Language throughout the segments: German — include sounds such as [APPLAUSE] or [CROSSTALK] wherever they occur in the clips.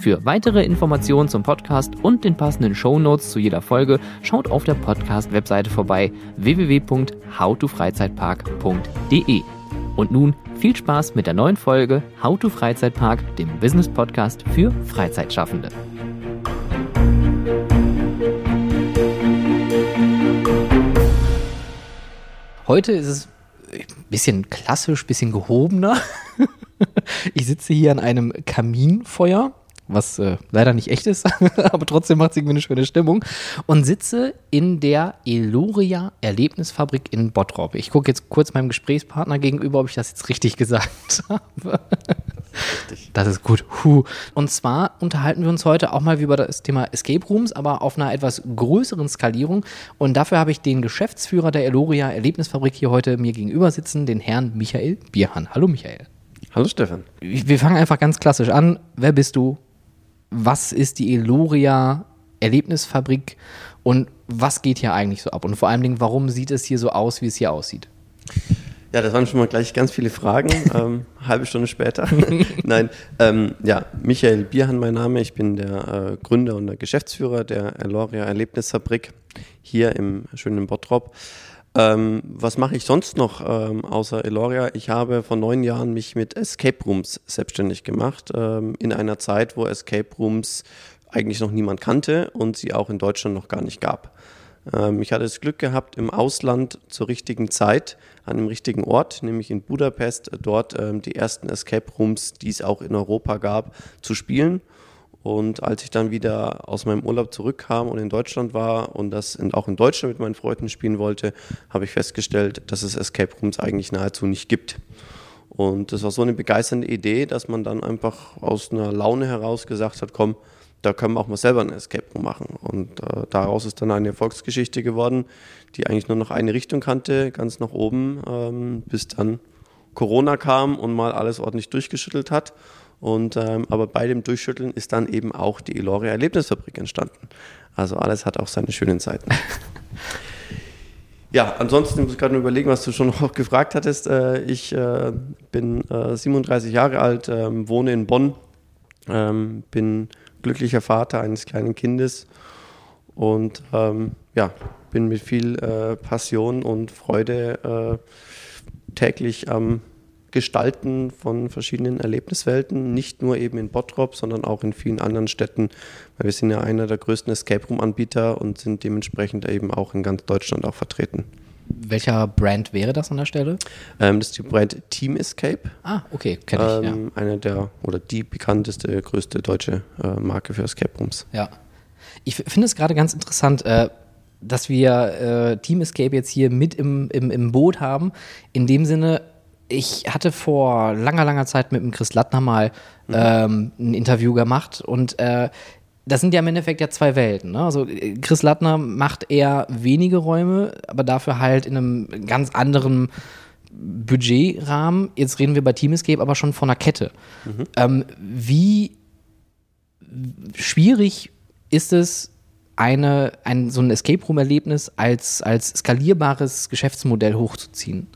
Für weitere Informationen zum Podcast und den passenden Show Notes zu jeder Folge schaut auf der Podcast-Webseite vorbei www.howtofreizeitpark.de. Und nun viel Spaß mit der neuen Folge How to Freizeitpark, dem Business Podcast für Freizeitschaffende. Heute ist es ein bisschen klassisch, ein bisschen gehobener. [LAUGHS] Ich sitze hier an einem Kaminfeuer was äh, leider nicht echt ist, [LAUGHS] aber trotzdem macht es irgendwie eine schöne Stimmung. Und sitze in der Eloria Erlebnisfabrik in Bottrop. Ich gucke jetzt kurz meinem Gesprächspartner gegenüber, ob ich das jetzt richtig gesagt [LAUGHS] habe. Das ist gut. Huh. Und zwar unterhalten wir uns heute auch mal über das Thema Escape Rooms, aber auf einer etwas größeren Skalierung. Und dafür habe ich den Geschäftsführer der Eloria Erlebnisfabrik hier heute mir gegenüber sitzen, den Herrn Michael Bierhahn. Hallo Michael. Hallo Stefan. Wir fangen einfach ganz klassisch an. Wer bist du? Was ist die Eloria Erlebnisfabrik und was geht hier eigentlich so ab? Und vor allen Dingen, warum sieht es hier so aus, wie es hier aussieht? Ja, das waren schon mal gleich ganz viele Fragen. [LAUGHS] ähm, halbe Stunde später. [LAUGHS] Nein, ähm, ja, Michael Bierhan mein Name. Ich bin der äh, Gründer und der Geschäftsführer der Eloria Erlebnisfabrik hier im schönen Bottrop. Ähm, was mache ich sonst noch ähm, außer Eloria? Ich habe vor neun Jahren mich mit Escape Rooms selbstständig gemacht, ähm, in einer Zeit, wo Escape Rooms eigentlich noch niemand kannte und sie auch in Deutschland noch gar nicht gab. Ähm, ich hatte das Glück gehabt, im Ausland zur richtigen Zeit, an dem richtigen Ort, nämlich in Budapest, dort ähm, die ersten Escape Rooms, die es auch in Europa gab, zu spielen und als ich dann wieder aus meinem Urlaub zurückkam und in Deutschland war und das auch in Deutschland mit meinen Freunden spielen wollte, habe ich festgestellt, dass es Escape Rooms eigentlich nahezu nicht gibt. Und das war so eine begeisternde Idee, dass man dann einfach aus einer Laune heraus gesagt hat, komm, da können wir auch mal selber ein Escape Room machen. Und äh, daraus ist dann eine Erfolgsgeschichte geworden, die eigentlich nur noch eine Richtung kannte, ganz nach oben, ähm, bis dann Corona kam und mal alles ordentlich durchgeschüttelt hat. Und, ähm, aber bei dem Durchschütteln ist dann eben auch die Eloria Erlebnisfabrik entstanden. Also alles hat auch seine schönen Seiten. ja, ansonsten muss ich gerade überlegen, was du schon noch gefragt hattest. Äh, ich äh, bin äh, 37 Jahre alt, ähm, wohne in Bonn, ähm, bin glücklicher Vater eines kleinen Kindes und ähm, ja, bin mit viel äh, Passion und Freude äh, täglich am Gestalten von verschiedenen Erlebniswelten, nicht nur eben in Bottrop, sondern auch in vielen anderen Städten, weil wir sind ja einer der größten Escape Room Anbieter und sind dementsprechend eben auch in ganz Deutschland auch vertreten. Welcher Brand wäre das an der Stelle? Ähm, das ist die Brand Team Escape. Ah, okay, kenne ich. Ähm, ja. Eine der oder die bekannteste, größte deutsche äh, Marke für Escape Rooms. Ja. Ich finde es gerade ganz interessant, äh, dass wir äh, Team Escape jetzt hier mit im, im, im Boot haben. In dem Sinne, ich hatte vor langer, langer Zeit mit dem Chris Lattner mal mhm. ähm, ein Interview gemacht und äh, das sind ja im Endeffekt ja zwei Welten. Ne? Also Chris Lattner macht eher wenige Räume, aber dafür halt in einem ganz anderen Budgetrahmen. Jetzt reden wir bei Team Escape aber schon von einer Kette. Mhm. Ähm, wie schwierig ist es, eine, ein, so ein Escape Room-Erlebnis als, als skalierbares Geschäftsmodell hochzuziehen?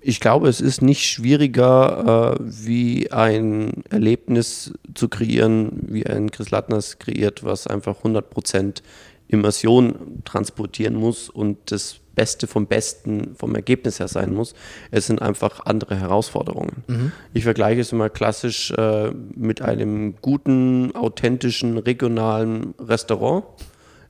Ich glaube, es ist nicht schwieriger, äh, wie ein Erlebnis zu kreieren, wie ein Chris Lattners kreiert, was einfach 100% Immersion transportieren muss und das Beste vom Besten vom Ergebnis her sein muss. Es sind einfach andere Herausforderungen. Mhm. Ich vergleiche es immer klassisch äh, mit einem guten, authentischen, regionalen Restaurant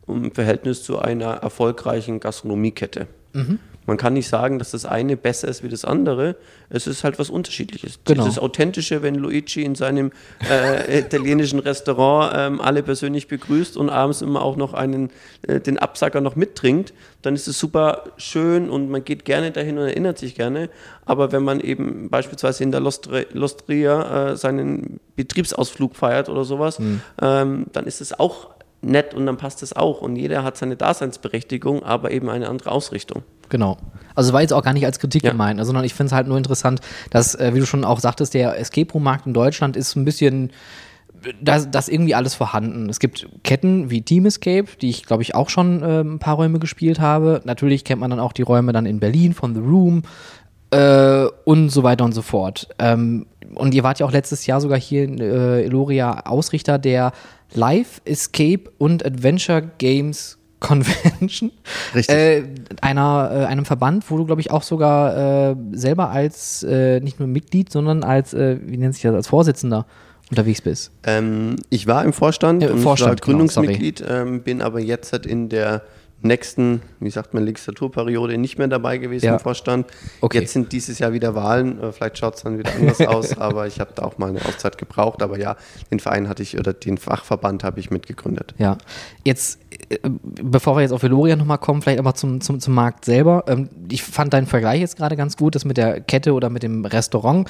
im Verhältnis zu einer erfolgreichen Gastronomiekette. Mhm. Man kann nicht sagen, dass das eine besser ist wie das andere. Es ist halt was Unterschiedliches. Genau. Das Authentische, wenn Luigi in seinem äh, italienischen Restaurant ähm, alle persönlich begrüßt und abends immer auch noch einen, äh, den Absacker noch mittrinkt, dann ist es super schön und man geht gerne dahin und erinnert sich gerne. Aber wenn man eben beispielsweise in der Lostria äh, seinen Betriebsausflug feiert oder sowas, mhm. ähm, dann ist es auch nett und dann passt es auch. Und jeder hat seine Daseinsberechtigung, aber eben eine andere Ausrichtung. Genau. Also war jetzt auch gar nicht als Kritik ja. gemeint, sondern ich finde es halt nur interessant, dass, äh, wie du schon auch sagtest, der Escape Room-Markt in Deutschland ist ein bisschen da ist irgendwie alles vorhanden. Es gibt Ketten wie Team Escape, die ich glaube ich auch schon äh, ein paar Räume gespielt habe. Natürlich kennt man dann auch die Räume dann in Berlin von The Room äh, und so weiter und so fort. Ähm, und ihr wart ja auch letztes Jahr sogar hier in äh, Eloria Ausrichter der Live Escape und Adventure Games [LAUGHS] Convention. Richtig. Äh, einer, äh, einem Verband, wo du, glaube ich, auch sogar äh, selber als äh, nicht nur Mitglied, sondern als, äh, wie nennt sich das, als Vorsitzender unterwegs bist. Ähm, ich war im Vorstand, und Vorstand, war Gründungsmitglied, genau, ähm, bin aber jetzt halt in der nächsten, wie sagt man, Legislaturperiode nicht mehr dabei gewesen ja. im Vorstand. Okay. Jetzt sind dieses Jahr wieder Wahlen, äh, vielleicht schaut es dann wieder anders [LAUGHS] aus, aber ich habe da auch mal eine Auszeit gebraucht. Aber ja, den Verein hatte ich oder den Fachverband habe ich mitgegründet. Ja, jetzt, äh, bevor wir jetzt auf Veloria nochmal kommen, vielleicht aber zum, zum, zum Markt selber. Ähm, ich fand deinen Vergleich jetzt gerade ganz gut, das mit der Kette oder mit dem Restaurant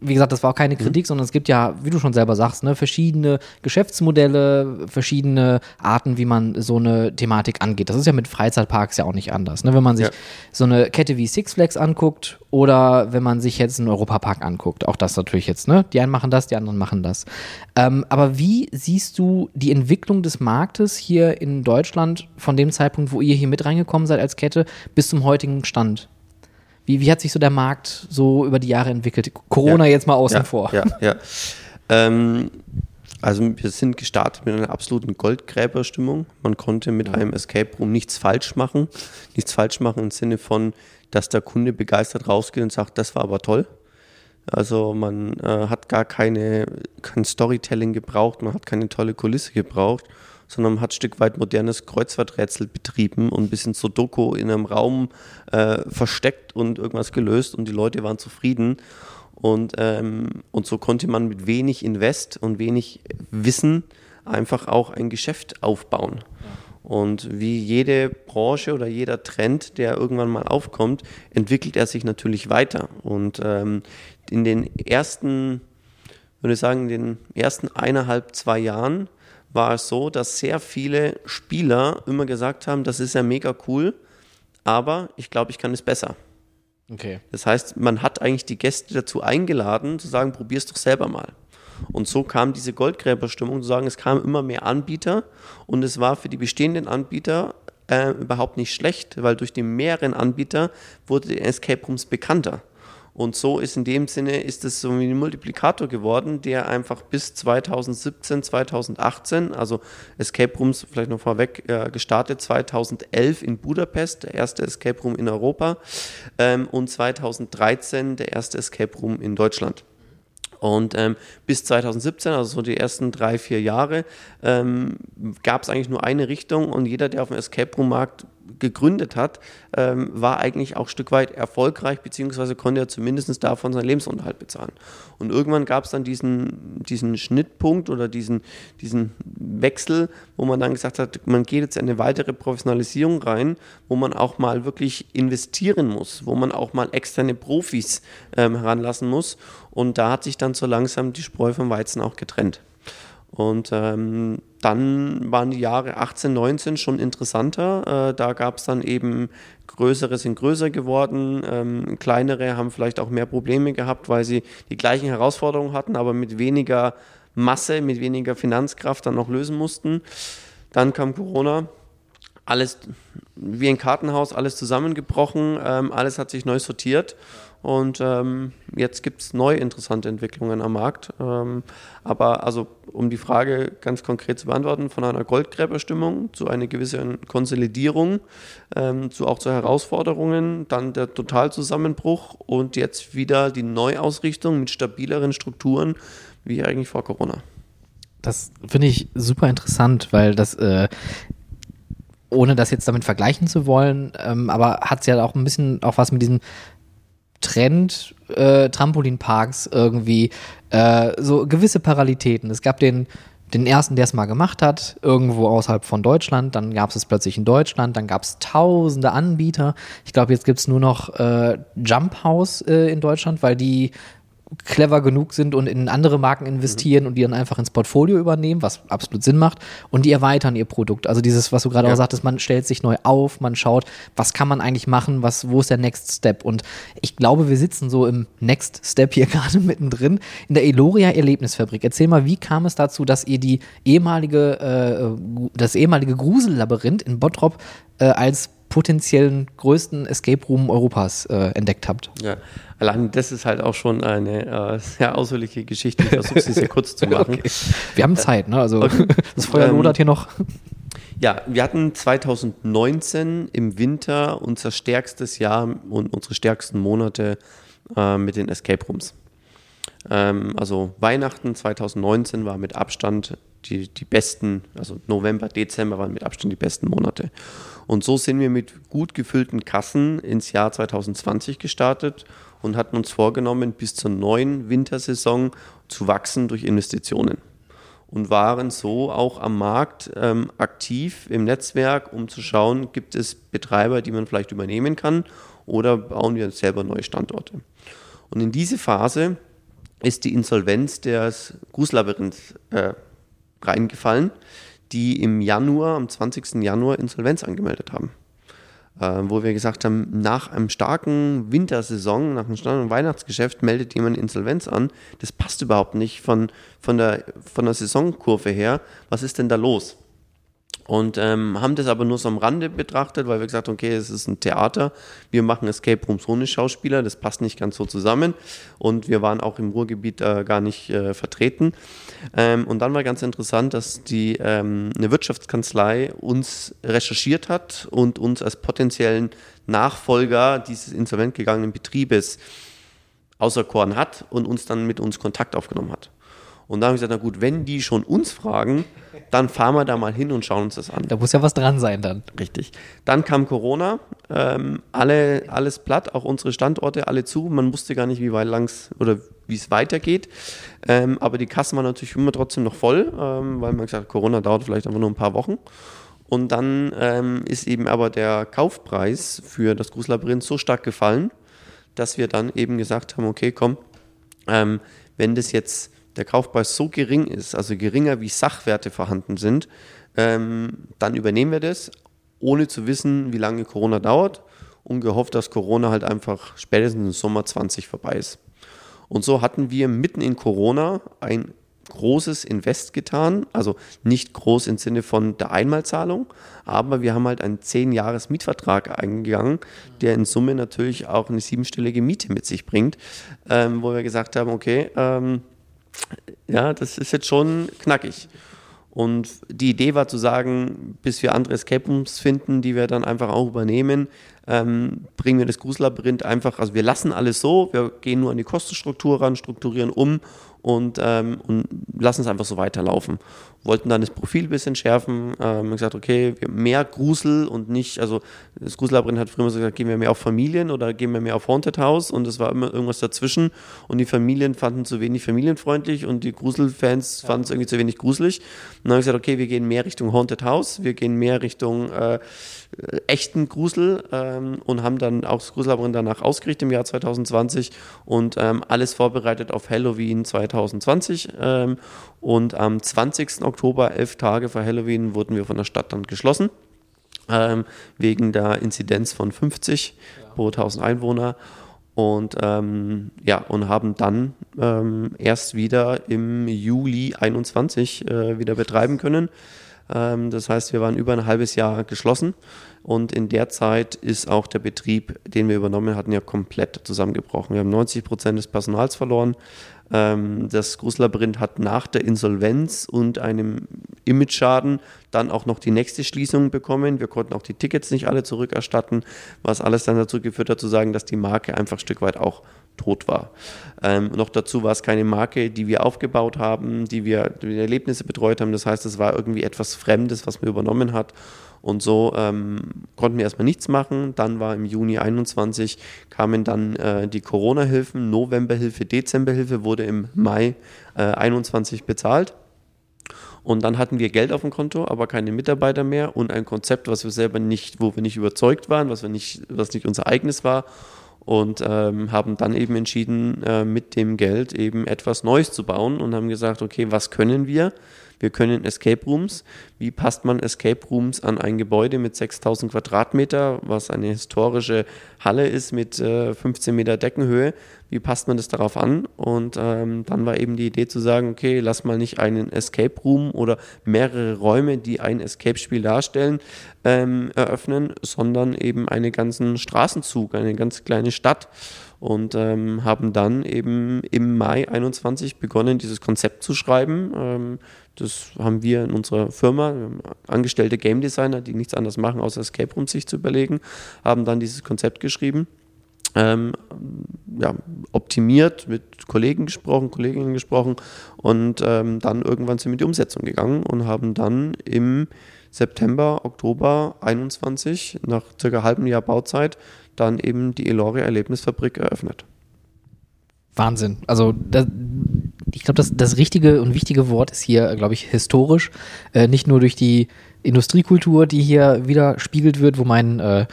wie gesagt, das war auch keine mhm. Kritik, mhm. sondern es gibt ja, wie du schon selber sagst, ne, verschiedene Geschäftsmodelle, verschiedene Arten, wie man so eine Thematik angeht. Das ist ja mit Freizeitparks ja auch nicht anders. Ne? Wenn man sich ja. so eine Kette wie Six Flags anguckt oder wenn man sich jetzt einen Europapark anguckt, auch das natürlich jetzt, ne? Die einen machen das, die anderen machen das. Ähm, aber wie siehst du die Entwicklung des Marktes hier in Deutschland von dem Zeitpunkt, wo ihr hier mit reingekommen seid als Kette, bis zum heutigen Stand? Wie, wie hat sich so der Markt so über die Jahre entwickelt? Corona ja, jetzt mal außen ja, vor. Ja, ja. Ähm, also wir sind gestartet mit einer absoluten Goldgräberstimmung. Man konnte mit einem Escape Room nichts falsch machen. Nichts falsch machen im Sinne von, dass der Kunde begeistert rausgeht und sagt, das war aber toll. Also man äh, hat gar keine, kein Storytelling gebraucht, man hat keine tolle Kulisse gebraucht, sondern hat ein Stück weit modernes Kreuzworträtsel betrieben und ein bisschen Sudoku in einem Raum äh, versteckt und irgendwas gelöst und die Leute waren zufrieden. Und, ähm, und so konnte man mit wenig Invest und wenig Wissen einfach auch ein Geschäft aufbauen. Und wie jede Branche oder jeder Trend, der irgendwann mal aufkommt, entwickelt er sich natürlich weiter. Und ähm, in den ersten, würde ich sagen, in den ersten eineinhalb, zwei Jahren war es so, dass sehr viele Spieler immer gesagt haben, das ist ja mega cool, aber ich glaube, ich kann es besser. Okay. Das heißt, man hat eigentlich die Gäste dazu eingeladen, zu sagen, probier es doch selber mal. Und so kam diese Goldgräberstimmung, zu sagen, es kamen immer mehr Anbieter und es war für die bestehenden Anbieter äh, überhaupt nicht schlecht, weil durch die mehreren Anbieter wurde die Escape Rooms bekannter. Und so ist in dem Sinne, ist es so wie ein Multiplikator geworden, der einfach bis 2017, 2018, also Escape Rooms vielleicht noch vorweg äh, gestartet, 2011 in Budapest, der erste Escape Room in Europa ähm, und 2013 der erste Escape Room in Deutschland. Und ähm, bis 2017, also so die ersten drei, vier Jahre, ähm, gab es eigentlich nur eine Richtung und jeder, der auf dem Escape Room Markt gegründet hat, ähm, war eigentlich auch ein Stück weit erfolgreich, beziehungsweise konnte er zumindest davon seinen Lebensunterhalt bezahlen. Und irgendwann gab es dann diesen, diesen Schnittpunkt oder diesen, diesen Wechsel, wo man dann gesagt hat, man geht jetzt in eine weitere Professionalisierung rein, wo man auch mal wirklich investieren muss, wo man auch mal externe Profis ähm, heranlassen muss. Und da hat sich dann so langsam die Spreu vom Weizen auch getrennt. Und ähm, dann waren die Jahre 18, 19 schon interessanter. Äh, da gab es dann eben größere sind größer geworden, ähm, kleinere haben vielleicht auch mehr Probleme gehabt, weil sie die gleichen Herausforderungen hatten, aber mit weniger Masse, mit weniger Finanzkraft dann noch lösen mussten. Dann kam Corona, alles wie ein Kartenhaus, alles zusammengebrochen, ähm, alles hat sich neu sortiert. Und ähm, jetzt gibt es neue interessante Entwicklungen am Markt. Ähm, aber also, um die Frage ganz konkret zu beantworten, von einer Goldgräberstimmung zu einer gewissen Konsolidierung, ähm, zu auch zu Herausforderungen, dann der Totalzusammenbruch und jetzt wieder die Neuausrichtung mit stabileren Strukturen wie eigentlich vor Corona. Das finde ich super interessant, weil das äh, ohne das jetzt damit vergleichen zu wollen, ähm, aber hat es ja auch ein bisschen auch was mit diesem Trend äh, Trampolinparks irgendwie äh, so gewisse Parallelitäten. Es gab den den ersten, der es mal gemacht hat, irgendwo außerhalb von Deutschland. Dann gab es es plötzlich in Deutschland. Dann gab es tausende Anbieter. Ich glaube, jetzt gibt es nur noch äh, Jump House äh, in Deutschland, weil die clever genug sind und in andere Marken investieren mhm. und die dann einfach ins Portfolio übernehmen, was absolut Sinn macht, und die erweitern ihr Produkt. Also dieses, was du gerade ja. auch sagtest, man stellt sich neu auf, man schaut, was kann man eigentlich machen, was, wo ist der Next Step? Und ich glaube, wir sitzen so im Next Step hier [LAUGHS] gerade mittendrin in der Eloria Erlebnisfabrik. Erzähl mal, wie kam es dazu, dass ihr die ehemalige, äh, das ehemalige Grusellabyrinth in Bottrop äh, als potenziellen größten Escape Room Europas äh, entdeckt habt. Ja, allein das ist halt auch schon eine äh, sehr ausführliche Geschichte. Ich versuche sie sehr kurz zu [LAUGHS] machen. Okay. Wir haben Zeit, ne? Also okay. [LAUGHS] das Feuer ähm, lodert hier noch. Ja, wir hatten 2019 im Winter unser stärkstes Jahr und unsere stärksten Monate äh, mit den Escape Rooms. Ähm, also Weihnachten 2019 war mit Abstand die, die besten, also November, Dezember waren mit Abstand die besten Monate. Und so sind wir mit gut gefüllten Kassen ins Jahr 2020 gestartet und hatten uns vorgenommen, bis zur neuen Wintersaison zu wachsen durch Investitionen. Und waren so auch am Markt ähm, aktiv im Netzwerk, um zu schauen, gibt es Betreiber, die man vielleicht übernehmen kann oder bauen wir selber neue Standorte. Und in diese Phase ist die Insolvenz des Gruslabyrinths äh, reingefallen, die im Januar, am 20. Januar Insolvenz angemeldet haben. Äh, wo wir gesagt haben, nach einem starken Wintersaison, nach einem starken Weihnachtsgeschäft meldet jemand Insolvenz an. Das passt überhaupt nicht von, von, der, von der Saisonkurve her. Was ist denn da los? Und ähm, haben das aber nur so am Rande betrachtet, weil wir gesagt haben, okay, es ist ein Theater, wir machen Escape Rooms ohne Schauspieler, das passt nicht ganz so zusammen und wir waren auch im Ruhrgebiet äh, gar nicht äh, vertreten. Ähm, und dann war ganz interessant, dass die ähm, eine Wirtschaftskanzlei uns recherchiert hat und uns als potenziellen Nachfolger dieses insolvent gegangenen Betriebes auserkoren hat und uns dann mit uns Kontakt aufgenommen hat. Und da habe ich gesagt, na gut, wenn die schon uns fragen, dann fahren wir da mal hin und schauen uns das an. Da muss ja was dran sein dann. Richtig. Dann kam Corona, ähm, alle, alles platt, auch unsere Standorte alle zu. Man wusste gar nicht, wie weit langs oder wie es weitergeht. Ähm, aber die Kassen waren natürlich immer trotzdem noch voll, ähm, weil man gesagt hat, Corona dauert vielleicht einfach nur ein paar Wochen. Und dann ähm, ist eben aber der Kaufpreis für das Gruslabyrinth so stark gefallen, dass wir dann eben gesagt haben, okay, komm, ähm, wenn das jetzt der Kaufpreis so gering ist, also geringer wie Sachwerte vorhanden sind, ähm, dann übernehmen wir das, ohne zu wissen, wie lange Corona dauert und gehofft, dass Corona halt einfach spätestens im Sommer 20 vorbei ist. Und so hatten wir mitten in Corona ein großes Invest getan, also nicht groß im Sinne von der Einmalzahlung, aber wir haben halt einen 10-Jahres-Mietvertrag eingegangen, der in Summe natürlich auch eine siebenstellige Miete mit sich bringt, ähm, wo wir gesagt haben, okay, ähm, ja, das ist jetzt schon knackig. Und die Idee war zu sagen, bis wir andere Escape Rooms finden, die wir dann einfach auch übernehmen, ähm, bringen wir das Grusellabyrinth einfach, also wir lassen alles so, wir gehen nur an die Kostenstruktur ran, strukturieren um und, ähm, und lassen es einfach so weiterlaufen. Wollten dann das Profil ein bisschen schärfen, ähm, gesagt, okay, mehr Grusel und nicht, also das Gruselabyrinth hat früher so gesagt, gehen wir mehr auf Familien oder gehen wir mehr auf Haunted House und es war immer irgendwas dazwischen und die Familien fanden zu wenig familienfreundlich und die Gruselfans ja. fanden es irgendwie zu wenig gruselig. Und dann habe ich gesagt, okay, wir gehen mehr Richtung Haunted House, wir gehen mehr Richtung äh, echten Grusel ähm, und haben dann auch das Gruselabyrinth danach ausgerichtet im Jahr 2020 und ähm, alles vorbereitet auf Halloween 2020. 2020 und am 20. Oktober, elf Tage vor Halloween, wurden wir von der Stadt dann geschlossen. Ähm, wegen der Inzidenz von 50 ja. pro 1000 Einwohner und ähm, ja und haben dann ähm, erst wieder im Juli 21 äh, wieder betreiben können. Ähm, das heißt, wir waren über ein halbes Jahr geschlossen und in der Zeit ist auch der Betrieb, den wir übernommen hatten, ja komplett zusammengebrochen. Wir haben 90 Prozent des Personals verloren. Ähm, das Gruslabyrinth hat nach der Insolvenz und einem Image-Schaden dann auch noch die nächste Schließung bekommen. Wir konnten auch die Tickets nicht alle zurückerstatten, was alles dann dazu geführt hat, zu sagen, dass die Marke einfach ein Stück weit auch tot war. Ähm, noch dazu war es keine Marke, die wir aufgebaut haben, die wir die Erlebnisse betreut haben. Das heißt, es war irgendwie etwas Fremdes, was man übernommen hat. Und so ähm, konnten wir erstmal nichts machen. Dann war im Juni 21 kamen dann äh, die Corona-Hilfen, Novemberhilfe, Dezemberhilfe wurde im Mai äh, 21 bezahlt. Und dann hatten wir Geld auf dem Konto, aber keine Mitarbeiter mehr und ein Konzept, was wir selber nicht, wo wir nicht überzeugt waren, was wir nicht, was nicht unser eigenes war und ähm, haben dann eben entschieden, äh, mit dem Geld eben etwas Neues zu bauen und haben gesagt, okay, was können wir? Wir können Escape Rooms. Wie passt man Escape Rooms an ein Gebäude mit 6000 Quadratmeter, was eine historische Halle ist mit äh, 15 Meter Deckenhöhe? Wie passt man das darauf an? Und ähm, dann war eben die Idee zu sagen, okay, lass mal nicht einen Escape Room oder mehrere Räume, die ein Escape-Spiel darstellen, ähm, eröffnen, sondern eben einen ganzen Straßenzug, eine ganz kleine Stadt und ähm, haben dann eben im Mai 21 begonnen, dieses Konzept zu schreiben. Ähm, das haben wir in unserer Firma, angestellte Game Designer, die nichts anderes machen, außer Escape Rooms sich zu überlegen, haben dann dieses Konzept geschrieben. Ähm, ja, optimiert, mit Kollegen gesprochen, Kolleginnen gesprochen und ähm, dann irgendwann sind wir in die Umsetzung gegangen und haben dann im September, Oktober 21, nach circa halbem Jahr Bauzeit, dann eben die Eloria Erlebnisfabrik eröffnet. Wahnsinn. Also das, ich glaube, das, das richtige und wichtige Wort ist hier, glaube ich, historisch. Äh, nicht nur durch die Industriekultur, die hier widerspiegelt wird, wo mein äh,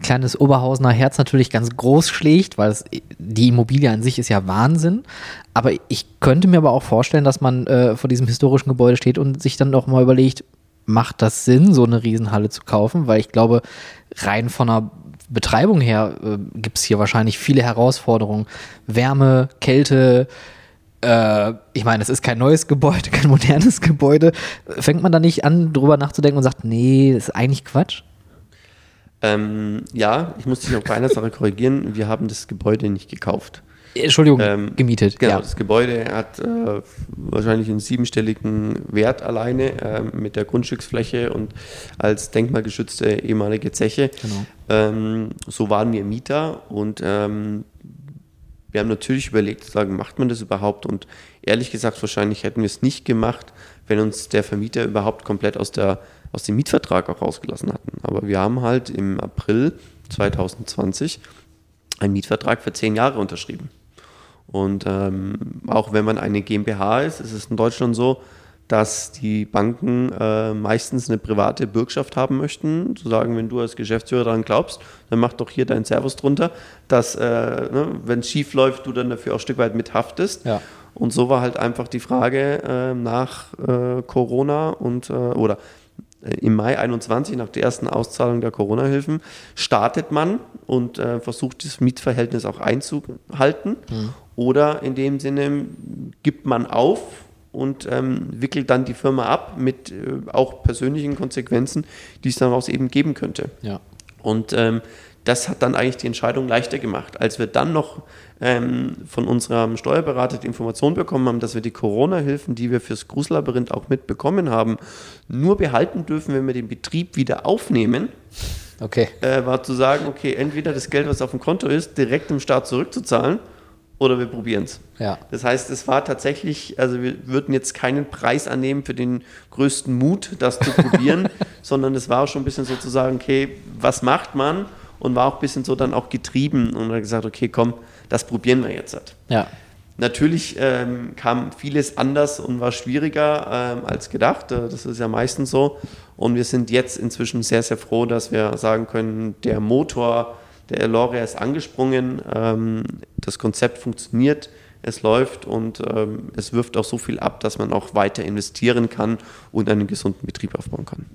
kleines Oberhausener Herz natürlich ganz groß schlägt, weil es, die Immobilie an sich ist ja Wahnsinn. Aber ich könnte mir aber auch vorstellen, dass man äh, vor diesem historischen Gebäude steht und sich dann doch mal überlegt, macht das Sinn, so eine Riesenhalle zu kaufen? Weil ich glaube, rein von einer Betreibung her äh, gibt es hier wahrscheinlich viele Herausforderungen. Wärme, Kälte, äh, ich meine, es ist kein neues Gebäude, [LAUGHS] kein modernes Gebäude. Fängt man da nicht an, drüber nachzudenken und sagt, nee, das ist eigentlich Quatsch? Ähm, ja, ich muss dich auf eine Sache [LAUGHS] korrigieren. Wir haben das Gebäude nicht gekauft. Entschuldigung, ähm, gemietet. Genau, ja. das Gebäude hat äh, wahrscheinlich einen siebenstelligen Wert alleine äh, mit der Grundstücksfläche und als denkmalgeschützte ehemalige Zeche. Genau. Ähm, so waren wir Mieter und ähm, wir haben natürlich überlegt, sagen, macht man das überhaupt? Und ehrlich gesagt, wahrscheinlich hätten wir es nicht gemacht, wenn uns der Vermieter überhaupt komplett aus, der, aus dem Mietvertrag auch rausgelassen hatten. Aber wir haben halt im April 2020 einen Mietvertrag für zehn Jahre unterschrieben. Und ähm, auch wenn man eine GmbH ist, ist es in Deutschland so, dass die Banken äh, meistens eine private Bürgschaft haben möchten. Zu sagen, wenn du als Geschäftsführer daran glaubst, dann mach doch hier deinen Servus drunter, dass, äh, ne, wenn es schief läuft, du dann dafür auch ein Stück weit mithaftest. Ja. Und so war halt einfach die Frage äh, nach äh, Corona und äh, oder im Mai 21, nach der ersten Auszahlung der Corona-Hilfen, startet man und äh, versucht, das Mietverhältnis auch einzuhalten. Mhm. Oder in dem Sinne gibt man auf und ähm, wickelt dann die Firma ab mit äh, auch persönlichen Konsequenzen, die es daraus eben geben könnte. Ja. Und ähm, das hat dann eigentlich die Entscheidung leichter gemacht. Als wir dann noch ähm, von unserem Steuerberater die Information bekommen haben, dass wir die Corona-Hilfen, die wir fürs Grußlabyrinth auch mitbekommen haben, nur behalten dürfen, wenn wir den Betrieb wieder aufnehmen, okay. äh, war zu sagen, okay, entweder das Geld, was auf dem Konto ist, direkt dem Staat zurückzuzahlen oder wir probieren es. Ja. Das heißt, es war tatsächlich, also wir würden jetzt keinen Preis annehmen für den größten Mut, das zu probieren, [LAUGHS] sondern es war schon ein bisschen sozusagen, okay, was macht man? Und war auch ein bisschen so dann auch getrieben und hat gesagt, okay, komm, das probieren wir jetzt. Ja. Natürlich ähm, kam vieles anders und war schwieriger ähm, als gedacht. Äh, das ist ja meistens so. Und wir sind jetzt inzwischen sehr, sehr froh, dass wir sagen können, der Motor der Eloria ist angesprungen, ähm, das Konzept funktioniert, es läuft und ähm, es wirft auch so viel ab, dass man auch weiter investieren kann und einen gesunden Betrieb aufbauen kann.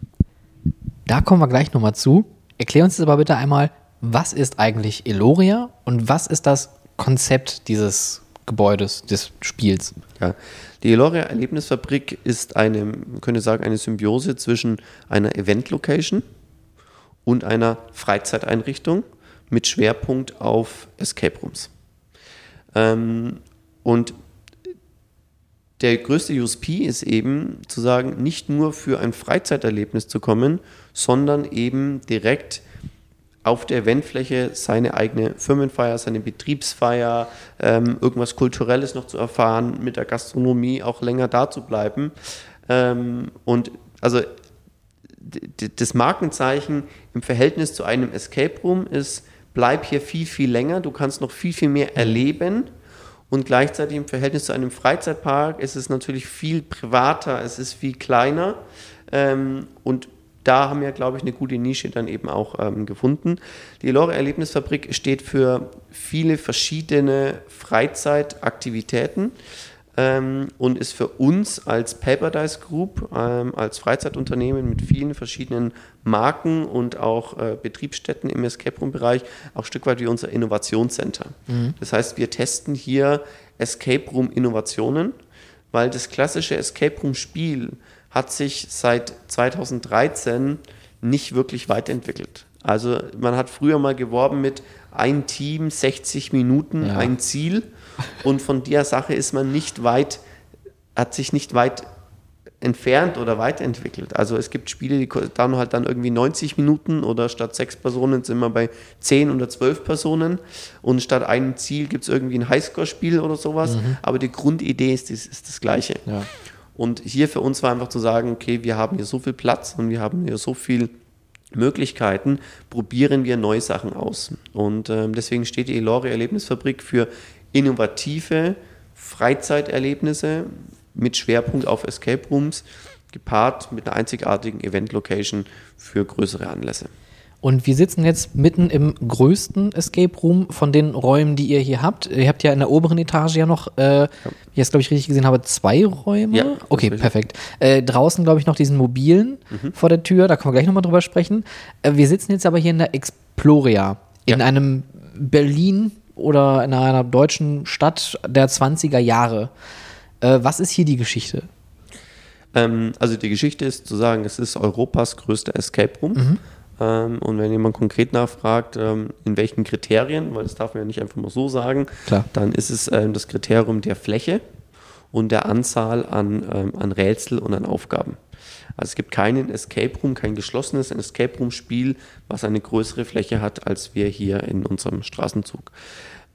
Da kommen wir gleich nochmal zu. Erklär uns jetzt aber bitte einmal, was ist eigentlich Eloria und was ist das Konzept dieses Gebäudes, des Spiels? Ja, die Eloria Erlebnisfabrik ist eine, man könnte sagen, eine Symbiose zwischen einer Event-Location und einer Freizeiteinrichtung mit Schwerpunkt auf Escape Rooms. Ähm, und der größte USP ist eben zu sagen, nicht nur für ein Freizeiterlebnis zu kommen, sondern eben direkt auf der Eventfläche seine eigene Firmenfeier, seine Betriebsfeier, ähm, irgendwas Kulturelles noch zu erfahren, mit der Gastronomie auch länger da zu bleiben. Ähm, und also das Markenzeichen im Verhältnis zu einem Escape Room ist, bleib hier viel, viel länger, du kannst noch viel, viel mehr erleben. Und gleichzeitig im Verhältnis zu einem Freizeitpark ist es natürlich viel privater, es ist viel kleiner. Ähm, und da haben wir, glaube ich, eine gute Nische dann eben auch ähm, gefunden. Die Elore Erlebnisfabrik steht für viele verschiedene Freizeitaktivitäten ähm, und ist für uns als Paperdice Group, ähm, als Freizeitunternehmen mit vielen verschiedenen Marken und auch äh, Betriebsstätten im Escape Room Bereich auch ein Stück weit wie unser Innovationscenter. Mhm. Das heißt, wir testen hier Escape Room Innovationen, weil das klassische Escape Room Spiel hat sich seit 2013 nicht wirklich weiterentwickelt. Also man hat früher mal geworben mit ein Team, 60 Minuten, ja. ein Ziel. Und von der Sache ist man nicht weit, hat sich nicht weit entfernt oder weiterentwickelt. Also es gibt Spiele, die dauern halt dann irgendwie 90 Minuten oder statt sechs Personen sind wir bei 10 oder 12 Personen und statt einem Ziel gibt es irgendwie ein Highscore-Spiel oder sowas. Mhm. Aber die Grundidee ist, ist, ist das Gleiche. Ja. Und hier für uns war einfach zu sagen, okay, wir haben hier so viel Platz und wir haben hier so viel Möglichkeiten, probieren wir neue Sachen aus. Und ähm, deswegen steht die Elore Erlebnisfabrik für innovative Freizeiterlebnisse mit Schwerpunkt auf Escape Rooms, gepaart mit einer einzigartigen Event-Location für größere Anlässe. Und wir sitzen jetzt mitten im größten Escape Room von den Räumen, die ihr hier habt. Ihr habt ja in der oberen Etage ja noch, äh, ja. wie ich es glaube ich richtig gesehen habe, zwei Räume. Ja, okay, perfekt. Äh, draußen glaube ich noch diesen mobilen mhm. vor der Tür, da können wir gleich nochmal drüber sprechen. Äh, wir sitzen jetzt aber hier in der Exploria, in ja. einem Berlin oder in einer deutschen Stadt der 20er Jahre. Äh, was ist hier die Geschichte? Ähm, also die Geschichte ist zu sagen, es ist Europas größter Escape Room. Mhm. Ähm, und wenn jemand konkret nachfragt, ähm, in welchen Kriterien, weil das darf man ja nicht einfach mal so sagen, Klar. dann ist es ähm, das Kriterium der Fläche und der Anzahl an, an Rätsel und an Aufgaben. Also es gibt keinen Escape Room, kein geschlossenes Escape Room Spiel, was eine größere Fläche hat als wir hier in unserem Straßenzug.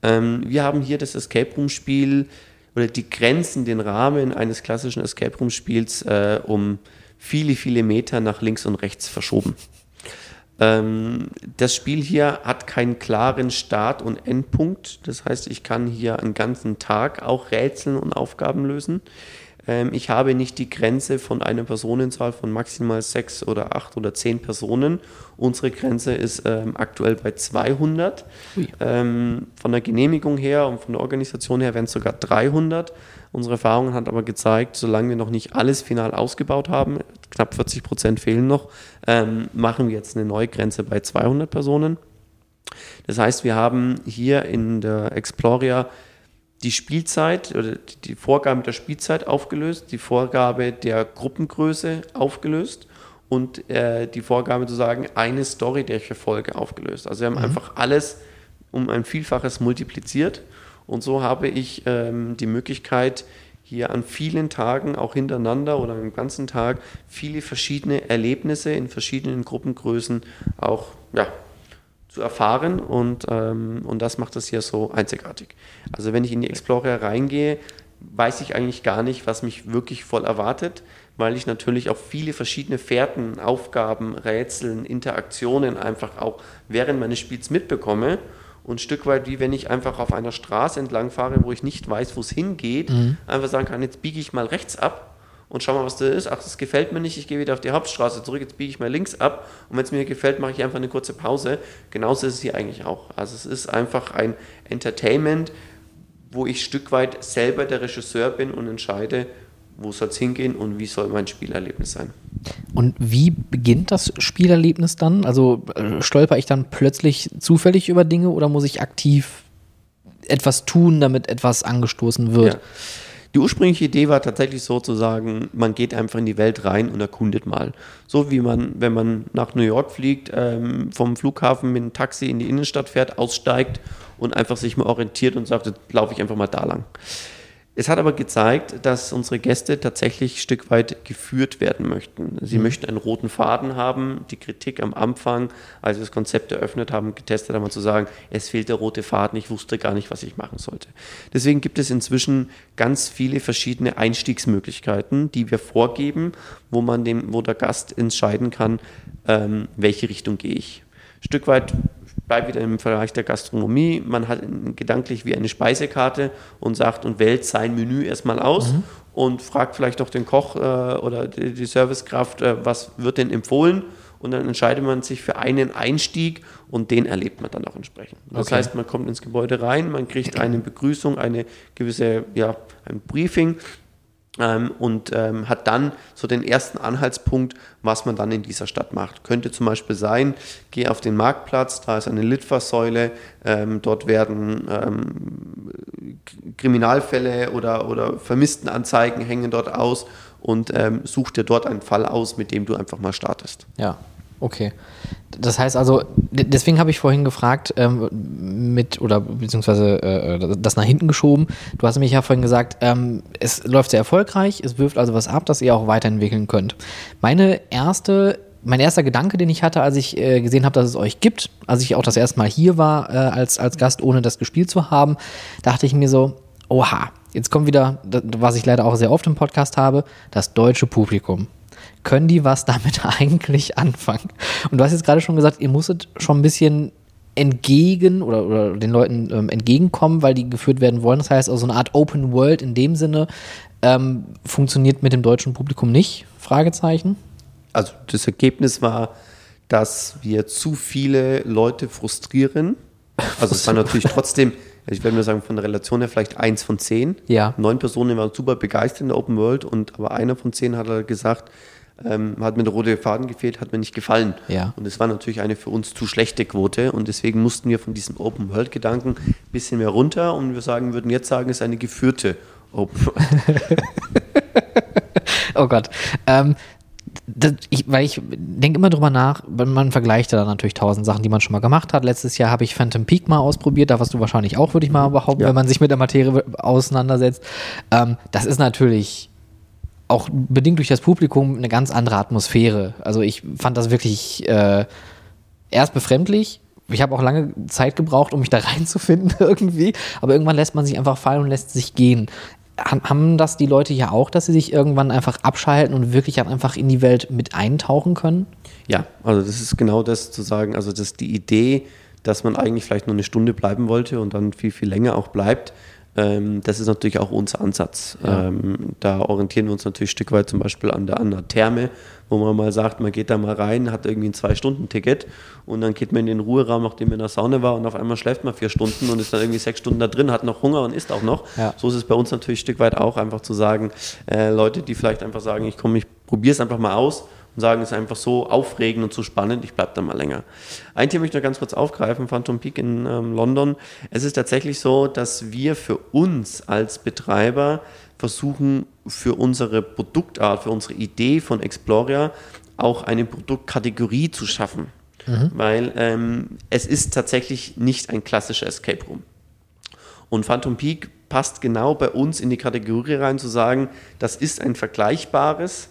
wir haben hier das Escape Room Spiel oder die Grenzen, den Rahmen eines klassischen Escape Room Spiels äh, um viele, viele Meter nach links und rechts verschoben. Ähm, das Spiel hier hat keinen klaren Start- und Endpunkt. Das heißt, ich kann hier einen ganzen Tag auch Rätseln und Aufgaben lösen. Ähm, ich habe nicht die Grenze von einer Personenzahl von maximal sechs oder acht oder zehn Personen. Unsere Grenze ist ähm, aktuell bei 200. Ähm, von der Genehmigung her und von der Organisation her wären es sogar 300. Unsere Erfahrung hat aber gezeigt, solange wir noch nicht alles final ausgebaut haben, knapp 40 Prozent fehlen noch, ähm, machen wir jetzt eine neue Grenze bei 200 Personen. Das heißt, wir haben hier in der Exploria die Spielzeit oder die Vorgabe der Spielzeit aufgelöst, die Vorgabe der Gruppengröße aufgelöst und äh, die Vorgabe zu sagen, eine Story, der ich verfolge, aufgelöst. Also wir haben mhm. einfach alles um ein Vielfaches multipliziert und so habe ich ähm, die Möglichkeit, hier an vielen Tagen auch hintereinander oder am ganzen Tag viele verschiedene Erlebnisse in verschiedenen Gruppengrößen auch ja, zu erfahren. Und, ähm, und das macht es hier so einzigartig. Also wenn ich in die Explorer reingehe, weiß ich eigentlich gar nicht, was mich wirklich voll erwartet, weil ich natürlich auch viele verschiedene Fährten, Aufgaben, Rätseln, Interaktionen einfach auch während meines Spiels mitbekomme und ein Stück weit wie wenn ich einfach auf einer Straße entlang fahre, wo ich nicht weiß, wo es hingeht, mhm. einfach sagen kann, jetzt biege ich mal rechts ab und schau mal, was da ist. Ach, das gefällt mir nicht, ich gehe wieder auf die Hauptstraße zurück, jetzt biege ich mal links ab und wenn es mir gefällt, mache ich einfach eine kurze Pause. Genauso ist es hier eigentlich auch. Also es ist einfach ein Entertainment, wo ich ein Stück weit selber der Regisseur bin und entscheide, wo soll es hingehen und wie soll mein Spielerlebnis sein. Und wie beginnt das Spielerlebnis dann? Also äh, stolper ich dann plötzlich zufällig über Dinge oder muss ich aktiv etwas tun, damit etwas angestoßen wird? Ja. Die ursprüngliche Idee war tatsächlich so zu sagen, man geht einfach in die Welt rein und erkundet mal. So wie man, wenn man nach New York fliegt, ähm, vom Flughafen mit einem Taxi in die Innenstadt fährt, aussteigt und einfach sich mal orientiert und sagt, laufe ich einfach mal da lang. Es hat aber gezeigt, dass unsere Gäste tatsächlich ein Stück weit geführt werden möchten. Sie mhm. möchten einen roten Faden haben. Die Kritik am Anfang, als wir das Konzept eröffnet haben, getestet haben, zu sagen, es fehlt der rote Faden, ich wusste gar nicht, was ich machen sollte. Deswegen gibt es inzwischen ganz viele verschiedene Einstiegsmöglichkeiten, die wir vorgeben, wo man dem, wo der Gast entscheiden kann, ähm, welche Richtung gehe ich. Ein Stück weit bleibt wieder im Bereich der Gastronomie. Man hat gedanklich wie eine Speisekarte und sagt und wählt sein Menü erstmal aus mhm. und fragt vielleicht auch den Koch äh, oder die, die Servicekraft, äh, was wird denn empfohlen? Und dann entscheidet man sich für einen Einstieg und den erlebt man dann auch entsprechend. Das okay. heißt, man kommt ins Gebäude rein, man kriegt [CLEARS THROAT] eine Begrüßung, eine gewisse, ja, ein Briefing ähm, und ähm, hat dann so den ersten Anhaltspunkt, was man dann in dieser Stadt macht. Könnte zum Beispiel sein, geh auf den Marktplatz, da ist eine Litfaßsäule, ähm, dort werden ähm, Kriminalfälle oder, oder Vermisstenanzeigen hängen dort aus und ähm, such dir dort einen Fall aus, mit dem du einfach mal startest. Ja, Okay. Das heißt also, deswegen habe ich vorhin gefragt, ähm, mit oder beziehungsweise äh, das nach hinten geschoben. Du hast mich ja vorhin gesagt, ähm, es läuft sehr erfolgreich, es wirft also was ab, das ihr auch weiterentwickeln könnt. Meine erste, mein erster Gedanke, den ich hatte, als ich äh, gesehen habe, dass es euch gibt, als ich auch das erste Mal hier war äh, als, als Gast, ohne das gespielt zu haben, dachte ich mir so, oha, jetzt kommt wieder, was ich leider auch sehr oft im Podcast habe, das deutsche Publikum können die was damit [LAUGHS] eigentlich anfangen? Und du hast jetzt gerade schon gesagt, ihr musstet schon ein bisschen entgegen oder, oder den Leuten ähm, entgegenkommen, weil die geführt werden wollen. Das heißt, also eine Art Open World in dem Sinne ähm, funktioniert mit dem deutschen Publikum nicht? Fragezeichen. Also das Ergebnis war, dass wir zu viele Leute frustrieren. Also es war natürlich trotzdem, ich würde mal sagen, von der Relation her vielleicht eins von zehn. Ja. Neun Personen waren super begeistert in der Open World und aber einer von zehn hat halt gesagt, ähm, hat mir der rote Faden gefehlt, hat mir nicht gefallen. Ja. Und es war natürlich eine für uns zu schlechte Quote und deswegen mussten wir von diesem Open World Gedanken ein bisschen mehr runter und wir sagen, würden jetzt sagen, es ist eine geführte Open World. [LAUGHS] oh Gott. Ähm, das, ich, weil ich denke immer drüber nach, man vergleicht da natürlich tausend Sachen, die man schon mal gemacht hat. Letztes Jahr habe ich Phantom Peak mal ausprobiert, da warst du wahrscheinlich auch, würde ich mal behaupten, ja. wenn man sich mit der Materie auseinandersetzt. Ähm, das ist natürlich auch bedingt durch das Publikum eine ganz andere Atmosphäre. Also ich fand das wirklich äh, erst befremdlich. Ich habe auch lange Zeit gebraucht, um mich da [LAUGHS] reinzufinden irgendwie. Aber irgendwann lässt man sich einfach fallen und lässt sich gehen. Haben das die Leute ja auch, dass sie sich irgendwann einfach abschalten und wirklich einfach in die Welt mit eintauchen können? Ja, also das ist genau das zu sagen. Also das ist die Idee, dass man eigentlich vielleicht nur eine Stunde bleiben wollte und dann viel, viel länger auch bleibt ähm, das ist natürlich auch unser Ansatz. Ja. Ähm, da orientieren wir uns natürlich ein Stück weit zum Beispiel an der, an der Therme, wo man mal sagt, man geht da mal rein, hat irgendwie ein Zwei-Stunden-Ticket und dann geht man in den Ruheraum, nachdem man in der Sauna war und auf einmal schläft man vier Stunden und ist dann irgendwie sechs Stunden da drin, hat noch Hunger und isst auch noch. Ja. So ist es bei uns natürlich ein Stück weit auch, einfach zu sagen, äh, Leute, die vielleicht einfach sagen, ich komme, ich probiere es einfach mal aus und sagen, es ist einfach so aufregend und so spannend, ich bleibe da mal länger. Ein Thema möchte ich noch ganz kurz aufgreifen, Phantom Peak in ähm, London. Es ist tatsächlich so, dass wir für uns als Betreiber versuchen, für unsere Produktart, für unsere Idee von Exploria auch eine Produktkategorie zu schaffen. Mhm. Weil ähm, es ist tatsächlich nicht ein klassischer Escape Room. Und Phantom Peak passt genau bei uns in die Kategorie rein, zu sagen, das ist ein vergleichbares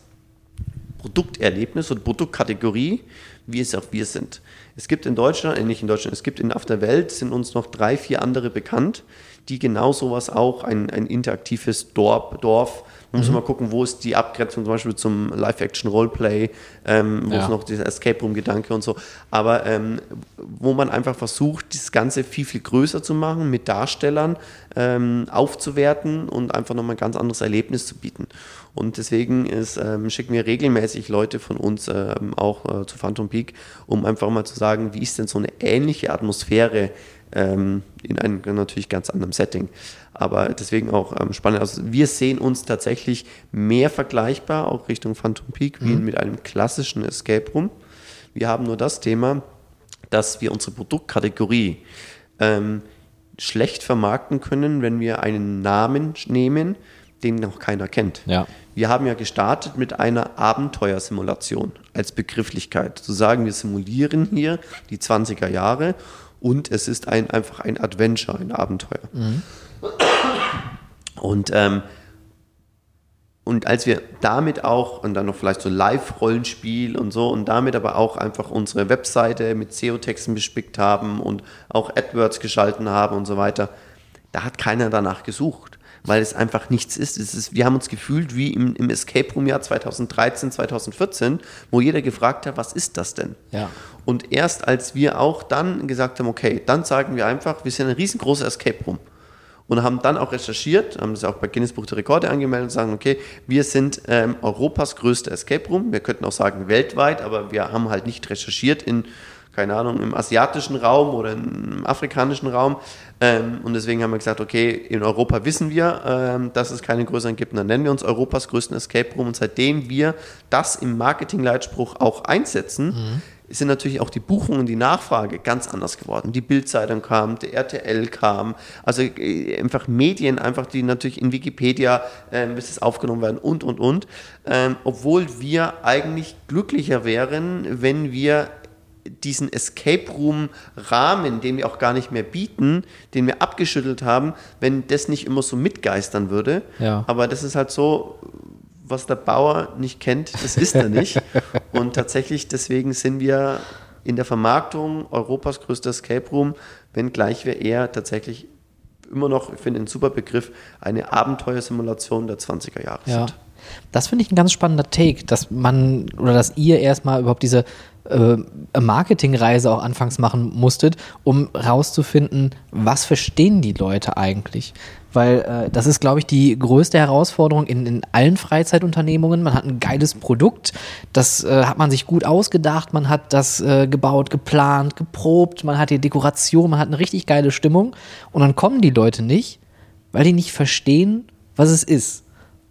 Produkterlebnis und Produktkategorie, wie es auch wir sind. Es gibt in Deutschland, äh nicht in Deutschland, es gibt in, auf der Welt sind uns noch drei, vier andere bekannt, die genau sowas auch, ein, ein interaktives Dorf, Dorf man muss mhm. mal gucken, wo ist die Abgrenzung zum Beispiel zum Live-Action-Roleplay, ähm, wo ja. ist noch dieser Escape Room-Gedanke und so. Aber ähm, wo man einfach versucht, das Ganze viel, viel größer zu machen, mit Darstellern ähm, aufzuwerten und einfach nochmal ein ganz anderes Erlebnis zu bieten. Und deswegen ist, ähm, schicken wir regelmäßig Leute von uns ähm, auch äh, zu Phantom Peak, um einfach mal zu sagen, wie ist denn so eine ähnliche Atmosphäre ähm, in einem natürlich ganz anderen Setting. Aber deswegen auch ähm, spannend. Also wir sehen uns tatsächlich mehr vergleichbar, auch Richtung Phantom Peak, wie mhm. mit einem klassischen Escape Room. Wir haben nur das Thema, dass wir unsere Produktkategorie ähm, schlecht vermarkten können, wenn wir einen Namen nehmen, den noch keiner kennt. Ja. Wir haben ja gestartet mit einer Abenteuersimulation als Begrifflichkeit. Zu sagen, wir simulieren hier die 20er Jahre und es ist ein, einfach ein Adventure, ein Abenteuer. Mhm. Und, ähm, und als wir damit auch, und dann noch vielleicht so Live-Rollenspiel und so, und damit aber auch einfach unsere Webseite mit SEO-Texten bespickt haben und auch AdWords geschalten haben und so weiter, da hat keiner danach gesucht, weil es einfach nichts ist. Es ist wir haben uns gefühlt wie im, im Escape Room Jahr 2013, 2014, wo jeder gefragt hat, was ist das denn? Ja. Und erst als wir auch dann gesagt haben, okay, dann sagen wir einfach, wir sind ein riesengroßer Escape Room und haben dann auch recherchiert, haben das auch bei Guinness Buch der Rekorde angemeldet und sagen, okay, wir sind ähm, Europas größter Escape Room. Wir könnten auch sagen weltweit, aber wir haben halt nicht recherchiert in, keine Ahnung, im asiatischen Raum oder im afrikanischen Raum. Ähm, und deswegen haben wir gesagt, okay, in Europa wissen wir, ähm, dass es keine größeren gibt. Und dann nennen wir uns Europas größten Escape Room. Und seitdem wir das im Marketingleitspruch auch einsetzen, mhm sind natürlich auch die Buchungen, die Nachfrage ganz anders geworden. Die Bildzeitung kam, der RTL kam, also äh, einfach Medien, einfach die natürlich in Wikipedia äh, bis es aufgenommen werden und und und. Ähm, obwohl wir eigentlich glücklicher wären, wenn wir diesen Escape Room Rahmen, den wir auch gar nicht mehr bieten, den wir abgeschüttelt haben, wenn das nicht immer so mitgeistern würde. Ja. Aber das ist halt so, was der Bauer nicht kennt, das ist er nicht. [LAUGHS] Und tatsächlich deswegen sind wir in der Vermarktung Europas größter Escape Room, wenngleich wir eher tatsächlich immer noch, ich finde einen super Begriff, eine Abenteuersimulation der 20er Jahre ja. sind. Das finde ich ein ganz spannender Take, dass man oder dass ihr erstmal überhaupt diese äh, Marketingreise auch anfangs machen musstet, um rauszufinden, was verstehen die Leute eigentlich. Weil äh, das ist, glaube ich, die größte Herausforderung in, in allen Freizeitunternehmungen. Man hat ein geiles Produkt, das äh, hat man sich gut ausgedacht, man hat das äh, gebaut, geplant, geprobt, man hat die Dekoration, man hat eine richtig geile Stimmung und dann kommen die Leute nicht, weil die nicht verstehen, was es ist.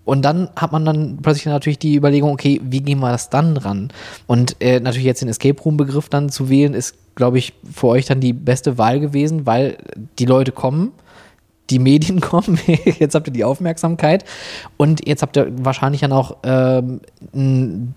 Und dann hat man dann plötzlich natürlich die Überlegung, okay, wie gehen wir das dann ran? Und äh, natürlich jetzt den Escape Room Begriff dann zu wählen, ist, glaube ich, für euch dann die beste Wahl gewesen, weil die Leute kommen, die Medien [LAUGHS] kommen, jetzt habt ihr die Aufmerksamkeit und jetzt habt ihr wahrscheinlich dann auch ähm, einen,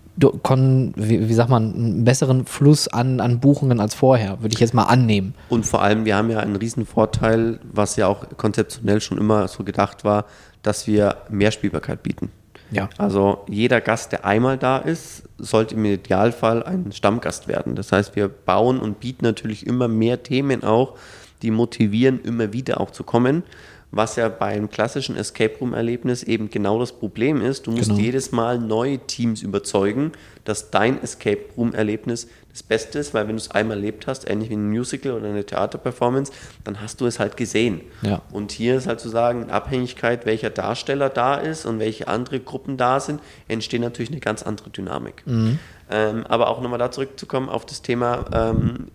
wie, wie sagt man, einen besseren Fluss an, an Buchungen als vorher, würde ich jetzt mal annehmen. Und vor allem, wir haben ja einen riesen Vorteil, was ja auch konzeptionell schon immer so gedacht war, dass wir mehr Spielbarkeit bieten. Ja. Also jeder Gast, der einmal da ist, sollte im Idealfall ein Stammgast werden. Das heißt, wir bauen und bieten natürlich immer mehr Themen auch, die motivieren, immer wieder auch zu kommen was ja beim klassischen Escape Room-Erlebnis eben genau das Problem ist. Du musst genau. jedes Mal neue Teams überzeugen, dass dein Escape Room-Erlebnis das Beste ist, weil wenn du es einmal erlebt hast, ähnlich wie ein Musical oder eine Theaterperformance, dann hast du es halt gesehen. Ja. Und hier ist halt zu sagen, in Abhängigkeit, welcher Darsteller da ist und welche andere Gruppen da sind, entsteht natürlich eine ganz andere Dynamik. Mhm. Ähm, aber auch nochmal da zurückzukommen auf das Thema, ähm,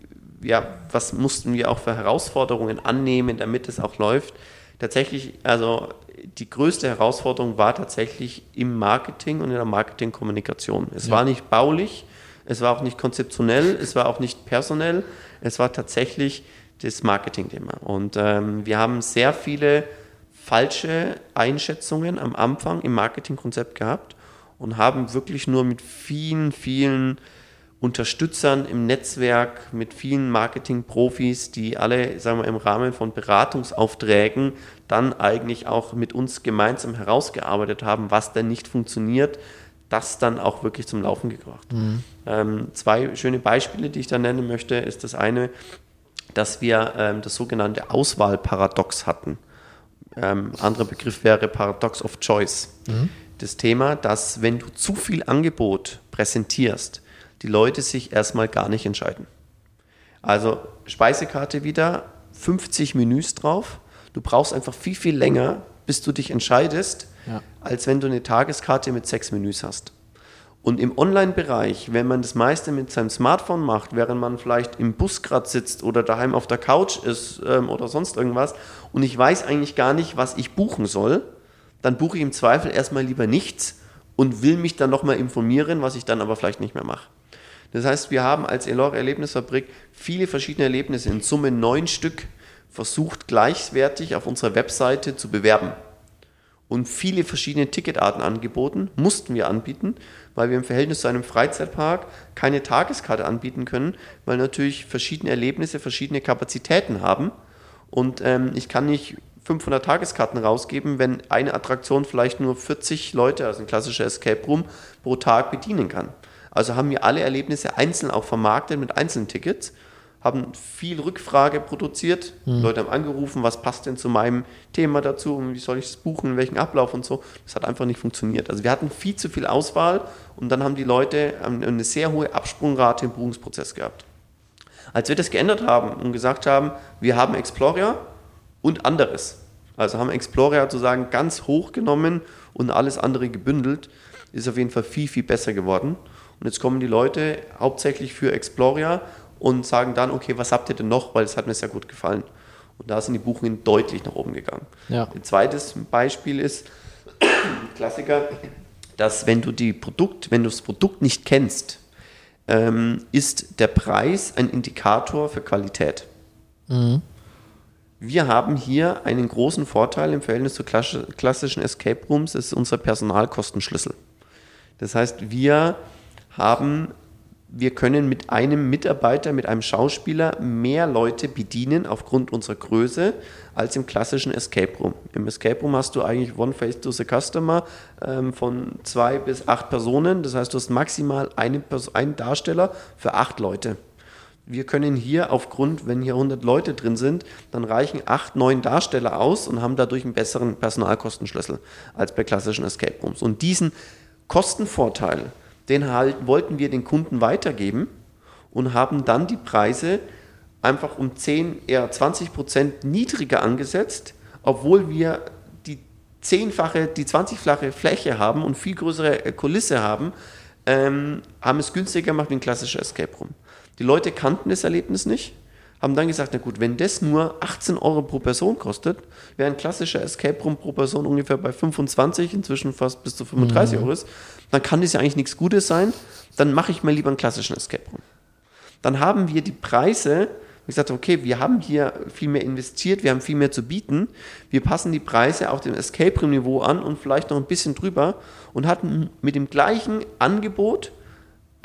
ja, was mussten wir auch für Herausforderungen annehmen, damit es auch läuft tatsächlich, also die größte Herausforderung war tatsächlich im Marketing und in der Marketingkommunikation. Es ja. war nicht baulich, es war auch nicht konzeptionell, es war auch nicht personell, es war tatsächlich das Marketing-Thema. Und ähm, wir haben sehr viele falsche Einschätzungen am Anfang im Marketingkonzept gehabt und haben wirklich nur mit vielen, vielen Unterstützern im Netzwerk, mit vielen Marketing-Profis, die alle, sagen wir, im Rahmen von Beratungsaufträgen dann eigentlich auch mit uns gemeinsam herausgearbeitet haben, was denn nicht funktioniert, das dann auch wirklich zum Laufen gebracht. Mhm. Ähm, zwei schöne Beispiele, die ich da nennen möchte, ist das eine, dass wir ähm, das sogenannte Auswahlparadox hatten. Ähm, anderer Begriff wäre Paradox of Choice. Mhm. Das Thema, dass wenn du zu viel Angebot präsentierst, die Leute sich erstmal gar nicht entscheiden. Also Speisekarte wieder, 50 Menüs drauf. Du brauchst einfach viel, viel länger, bis du dich entscheidest, als wenn du eine Tageskarte mit sechs Menüs hast. Und im Online-Bereich, wenn man das meiste mit seinem Smartphone macht, während man vielleicht im Bus gerade sitzt oder daheim auf der Couch ist ähm, oder sonst irgendwas und ich weiß eigentlich gar nicht, was ich buchen soll, dann buche ich im Zweifel erstmal lieber nichts und will mich dann nochmal informieren, was ich dann aber vielleicht nicht mehr mache. Das heißt, wir haben als Elore Erlebnisfabrik viele verschiedene Erlebnisse, in Summe neun Stück, versucht gleichwertig auf unserer Webseite zu bewerben. Und viele verschiedene Ticketarten angeboten, mussten wir anbieten, weil wir im Verhältnis zu einem Freizeitpark keine Tageskarte anbieten können, weil natürlich verschiedene Erlebnisse verschiedene Kapazitäten haben. Und ähm, ich kann nicht 500 Tageskarten rausgeben, wenn eine Attraktion vielleicht nur 40 Leute, also ein klassischer Escape Room, pro Tag bedienen kann. Also haben wir alle Erlebnisse einzeln auch vermarktet mit einzelnen Tickets, haben viel Rückfrage produziert. Mhm. Leute haben angerufen, was passt denn zu meinem Thema dazu und wie soll ich es buchen, welchen Ablauf und so. Das hat einfach nicht funktioniert. Also wir hatten viel zu viel Auswahl und dann haben die Leute eine sehr hohe Absprungrate im Buchungsprozess gehabt. Als wir das geändert haben und gesagt haben, wir haben Explorer, und anderes. Also haben Explorer sozusagen ganz hoch genommen und alles andere gebündelt, ist auf jeden Fall viel, viel besser geworden. Und jetzt kommen die Leute hauptsächlich für Explorer und sagen dann, okay, was habt ihr denn noch, weil es hat mir sehr gut gefallen. Und da sind die Buchungen deutlich nach oben gegangen. Ja. Ein zweites Beispiel ist, [COUGHS] Klassiker, dass wenn du die Produkt, wenn du das Produkt nicht kennst, ähm, ist der Preis ein Indikator für Qualität. Mhm. Wir haben hier einen großen Vorteil im Verhältnis zu klassischen Escape Rooms, das ist unser Personalkostenschlüssel. Das heißt, wir haben, wir können mit einem Mitarbeiter, mit einem Schauspieler mehr Leute bedienen aufgrund unserer Größe als im klassischen Escape Room. Im Escape Room hast du eigentlich One Face to the Customer ähm, von zwei bis acht Personen. Das heißt, du hast maximal eine, einen Darsteller für acht Leute wir können hier aufgrund, wenn hier 100 Leute drin sind, dann reichen acht, neun Darsteller aus und haben dadurch einen besseren Personalkostenschlüssel als bei klassischen Escape Rooms. Und diesen Kostenvorteil, den halt wollten wir den Kunden weitergeben und haben dann die Preise einfach um 10, eher 20 Prozent niedriger angesetzt, obwohl wir die zehnfache, die 20-fache Fläche haben und viel größere Kulisse haben, ähm, haben es günstiger gemacht wie ein klassischer Escape Room. Die Leute kannten das Erlebnis nicht, haben dann gesagt, na gut, wenn das nur 18 Euro pro Person kostet, wäre ein klassischer Escape Room pro Person ungefähr bei 25, inzwischen fast bis zu 35 mhm. Euro ist, dann kann das ja eigentlich nichts Gutes sein, dann mache ich mal lieber einen klassischen Escape Room. Dann haben wir die Preise, ich sagte, okay, wir haben hier viel mehr investiert, wir haben viel mehr zu bieten, wir passen die Preise auf dem Escape Room Niveau an und vielleicht noch ein bisschen drüber und hatten mit dem gleichen Angebot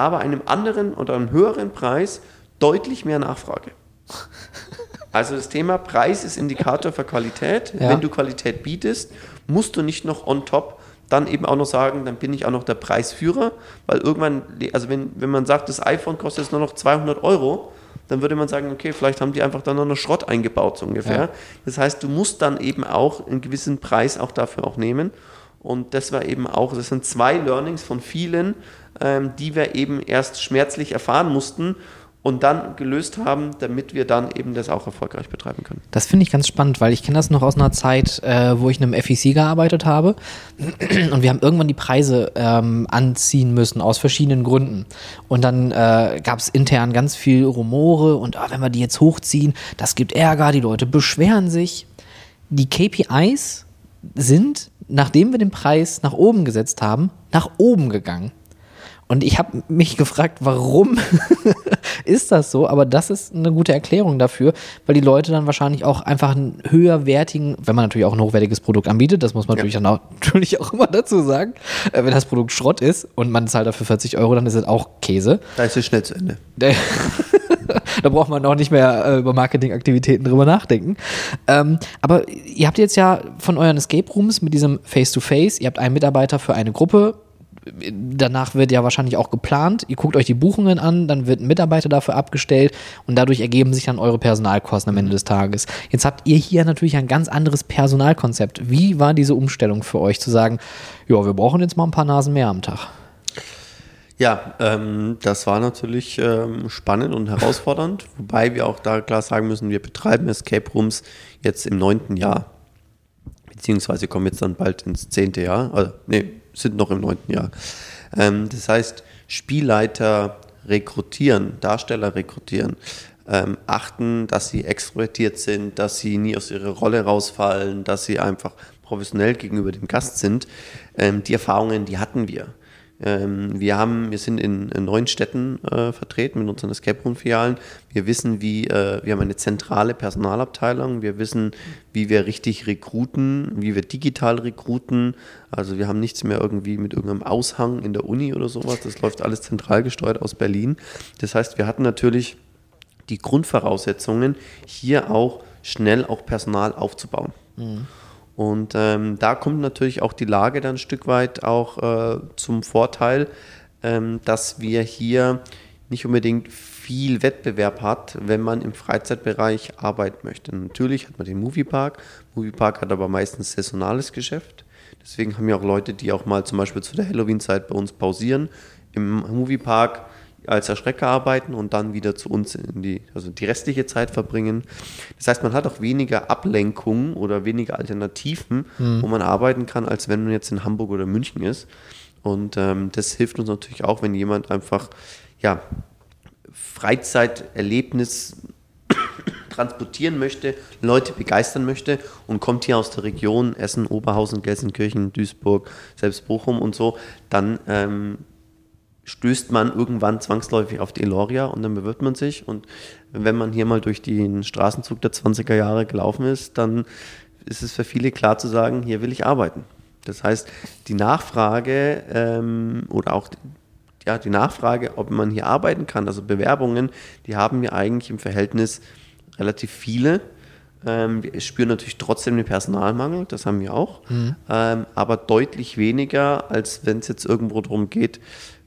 aber einem anderen oder einem höheren Preis deutlich mehr Nachfrage. [LAUGHS] Also das Thema Preis ist Indikator für Qualität. Ja. Wenn du Qualität bietest, musst du nicht noch on top dann eben auch noch sagen, dann bin ich auch noch der Preisführer, weil irgendwann, also wenn, wenn man sagt, das iPhone kostet jetzt nur noch 200 Euro, dann würde man sagen, okay, vielleicht haben die einfach dann noch Schrott eingebaut, so ungefähr. Ja. Das heißt, du musst dann eben auch einen gewissen Preis auch dafür auch nehmen. Und das war eben auch, das sind zwei Learnings von vielen, ähm, die wir eben erst schmerzlich erfahren mussten und dann gelöst haben, damit wir dann eben das auch erfolgreich betreiben können. Das finde ich ganz spannend, weil ich kenne das noch aus einer Zeit, äh, wo ich in einem FEC gearbeitet habe und wir haben irgendwann die Preise ähm, anziehen müssen aus verschiedenen Gründen und dann äh, gab es intern ganz viel Rumore und ah, wenn wir die jetzt hochziehen, das gibt Ärger, die Leute beschweren sich. Die KPIs sind, nachdem wir den Preis nach oben gesetzt haben, nach oben gegangen. Und ich habe mich gefragt, warum [LAUGHS] ist das so? Aber das ist eine gute Erklärung dafür, weil die Leute dann wahrscheinlich auch einfach einen höherwertigen, wenn man natürlich auch ein hochwertiges Produkt anbietet, das muss man ja. natürlich, dann auch, [LAUGHS] natürlich auch immer dazu sagen, äh, wenn das Produkt Schrott ist und man zahlt dafür 40 Euro, dann ist es auch Käse. Da ist es schnell zu Ende. [LAUGHS] da braucht man auch nicht mehr äh, über Marketingaktivitäten drüber nachdenken. Ähm, aber ihr habt jetzt ja von euren Escape Rooms mit diesem Face-to-Face, -face, ihr habt einen Mitarbeiter für eine Gruppe, danach wird ja wahrscheinlich auch geplant. Ihr guckt euch die Buchungen an, dann wird ein Mitarbeiter dafür abgestellt und dadurch ergeben sich dann eure Personalkosten am Ende des Tages. Jetzt habt ihr hier natürlich ein ganz anderes Personalkonzept. Wie war diese Umstellung für euch zu sagen, ja, wir brauchen jetzt mal ein paar Nasen mehr am Tag? Ja, ähm, das war natürlich ähm, spannend und herausfordernd, [LAUGHS] wobei wir auch da klar sagen müssen, wir betreiben Escape Rooms jetzt im neunten Jahr, beziehungsweise kommen jetzt dann bald ins zehnte Jahr, also nee, sind noch im neunten Jahr. Ähm, das heißt, Spielleiter rekrutieren, Darsteller rekrutieren, ähm, achten, dass sie extrovertiert sind, dass sie nie aus ihrer Rolle rausfallen, dass sie einfach professionell gegenüber dem Gast sind. Ähm, die Erfahrungen, die hatten wir. Ähm, wir, haben, wir sind in, in neun Städten äh, vertreten mit unseren Escape Room Filialen. Wir wissen, wie, äh, wir haben eine zentrale Personalabteilung. Wir wissen, wie wir richtig rekruten, wie wir digital rekruten. Also wir haben nichts mehr irgendwie mit irgendeinem Aushang in der Uni oder sowas. Das läuft alles zentral gesteuert aus Berlin. Das heißt, wir hatten natürlich die Grundvoraussetzungen, hier auch schnell auch Personal aufzubauen. Mhm. Und ähm, da kommt natürlich auch die Lage dann ein Stück weit auch äh, zum Vorteil, ähm, dass wir hier nicht unbedingt viel Wettbewerb hat, wenn man im Freizeitbereich arbeiten möchte. Natürlich hat man den Moviepark. Moviepark hat aber meistens saisonales Geschäft. Deswegen haben ja auch Leute, die auch mal zum Beispiel zu der Halloween-Zeit bei uns pausieren, im Moviepark als Erschrecker arbeiten und dann wieder zu uns in die, also die restliche Zeit verbringen. Das heißt, man hat auch weniger Ablenkungen oder weniger Alternativen, mhm. wo man arbeiten kann, als wenn man jetzt in Hamburg oder München ist. Und ähm, das hilft uns natürlich auch, wenn jemand einfach ja, Freizeiterlebnis [COUGHS] transportieren möchte, Leute begeistern möchte und kommt hier aus der Region Essen, Oberhausen, Gelsenkirchen, Duisburg, selbst Bochum und so, dann ähm, stößt man irgendwann zwangsläufig auf die Eloria und dann bewirbt man sich. Und wenn man hier mal durch den Straßenzug der 20er Jahre gelaufen ist, dann ist es für viele klar zu sagen, hier will ich arbeiten. Das heißt, die Nachfrage ähm, oder auch ja, die Nachfrage, ob man hier arbeiten kann, also Bewerbungen, die haben wir eigentlich im Verhältnis relativ viele. Ähm, wir spüren natürlich trotzdem den Personalmangel, das haben wir auch, mhm. ähm, aber deutlich weniger, als wenn es jetzt irgendwo darum geht,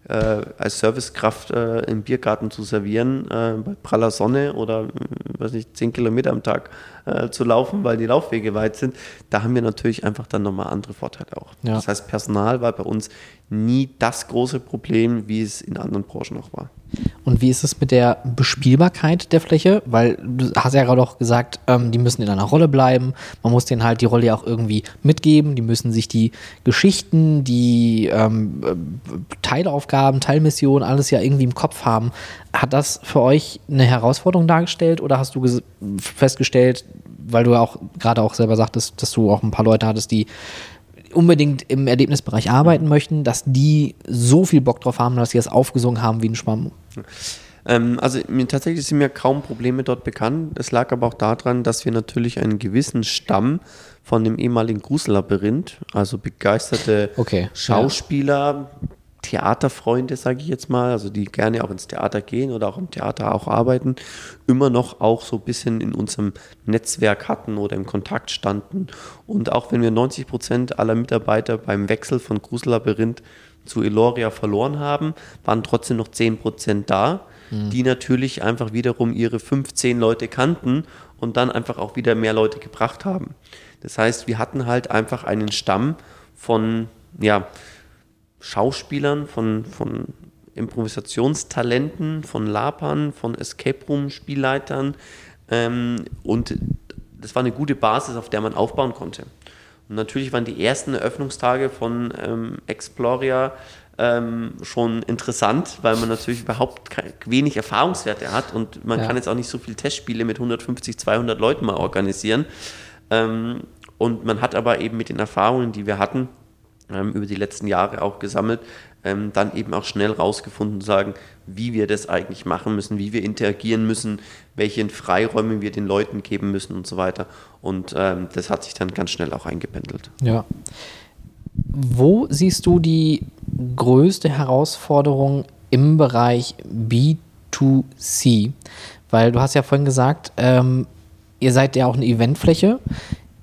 äh, als Servicekraft äh, im Biergarten zu servieren, äh, bei praller Sonne oder, äh, weiß nicht, zehn Kilometer am Tag äh, zu laufen, weil die Laufwege weit sind, da haben wir natürlich einfach dann nochmal andere Vorteile auch. Ja. Das heißt, Personal war bei uns nie das große Problem, wie es in anderen Branchen auch war. Und wie ist es mit der Bespielbarkeit der Fläche? Weil du hast ja gerade auch gesagt, ähm, die müssen in einer Rolle bleiben. Man muss denen halt die Rolle ja auch irgendwie mitgeben. Die müssen sich die Geschichten, die ähm, Teilaufgaben, Teilmissionen, alles ja irgendwie im Kopf haben. Hat das für euch eine Herausforderung dargestellt oder hast du festgestellt, weil du ja auch gerade auch selber sagtest, dass du auch ein paar Leute hattest, die unbedingt im Erlebnisbereich arbeiten möchten, dass die so viel Bock drauf haben, dass sie das aufgesungen haben wie ein Schwamm? Ähm, also mir, tatsächlich sind mir kaum Probleme dort bekannt. Es lag aber auch daran, dass wir natürlich einen gewissen Stamm von dem ehemaligen Grusellabyrinth, also begeisterte okay, Schauspieler, ja. Theaterfreunde, sage ich jetzt mal, also die gerne auch ins Theater gehen oder auch im Theater auch arbeiten, immer noch auch so ein bisschen in unserem Netzwerk hatten oder im Kontakt standen. Und auch wenn wir 90 Prozent aller Mitarbeiter beim Wechsel von Grusellabyrinth zu Eloria verloren haben, waren trotzdem noch 10 Prozent da, mhm. die natürlich einfach wiederum ihre 15 Leute kannten und dann einfach auch wieder mehr Leute gebracht haben. Das heißt, wir hatten halt einfach einen Stamm von, ja, Schauspielern, von, von Improvisationstalenten, von Lapern, von Escape Room-Spielleitern. Ähm, und das war eine gute Basis, auf der man aufbauen konnte. Und natürlich waren die ersten Eröffnungstage von ähm, Exploria ähm, schon interessant, weil man natürlich überhaupt wenig Erfahrungswerte hat und man ja. kann jetzt auch nicht so viele Testspiele mit 150, 200 Leuten mal organisieren. Ähm, und man hat aber eben mit den Erfahrungen, die wir hatten, über die letzten Jahre auch gesammelt, ähm, dann eben auch schnell rausgefunden sagen, wie wir das eigentlich machen müssen, wie wir interagieren müssen, welche Freiräume wir den Leuten geben müssen und so weiter. Und ähm, das hat sich dann ganz schnell auch eingependelt. Ja. Wo siehst du die größte Herausforderung im Bereich B2C? Weil du hast ja vorhin gesagt, ähm, ihr seid ja auch eine Eventfläche.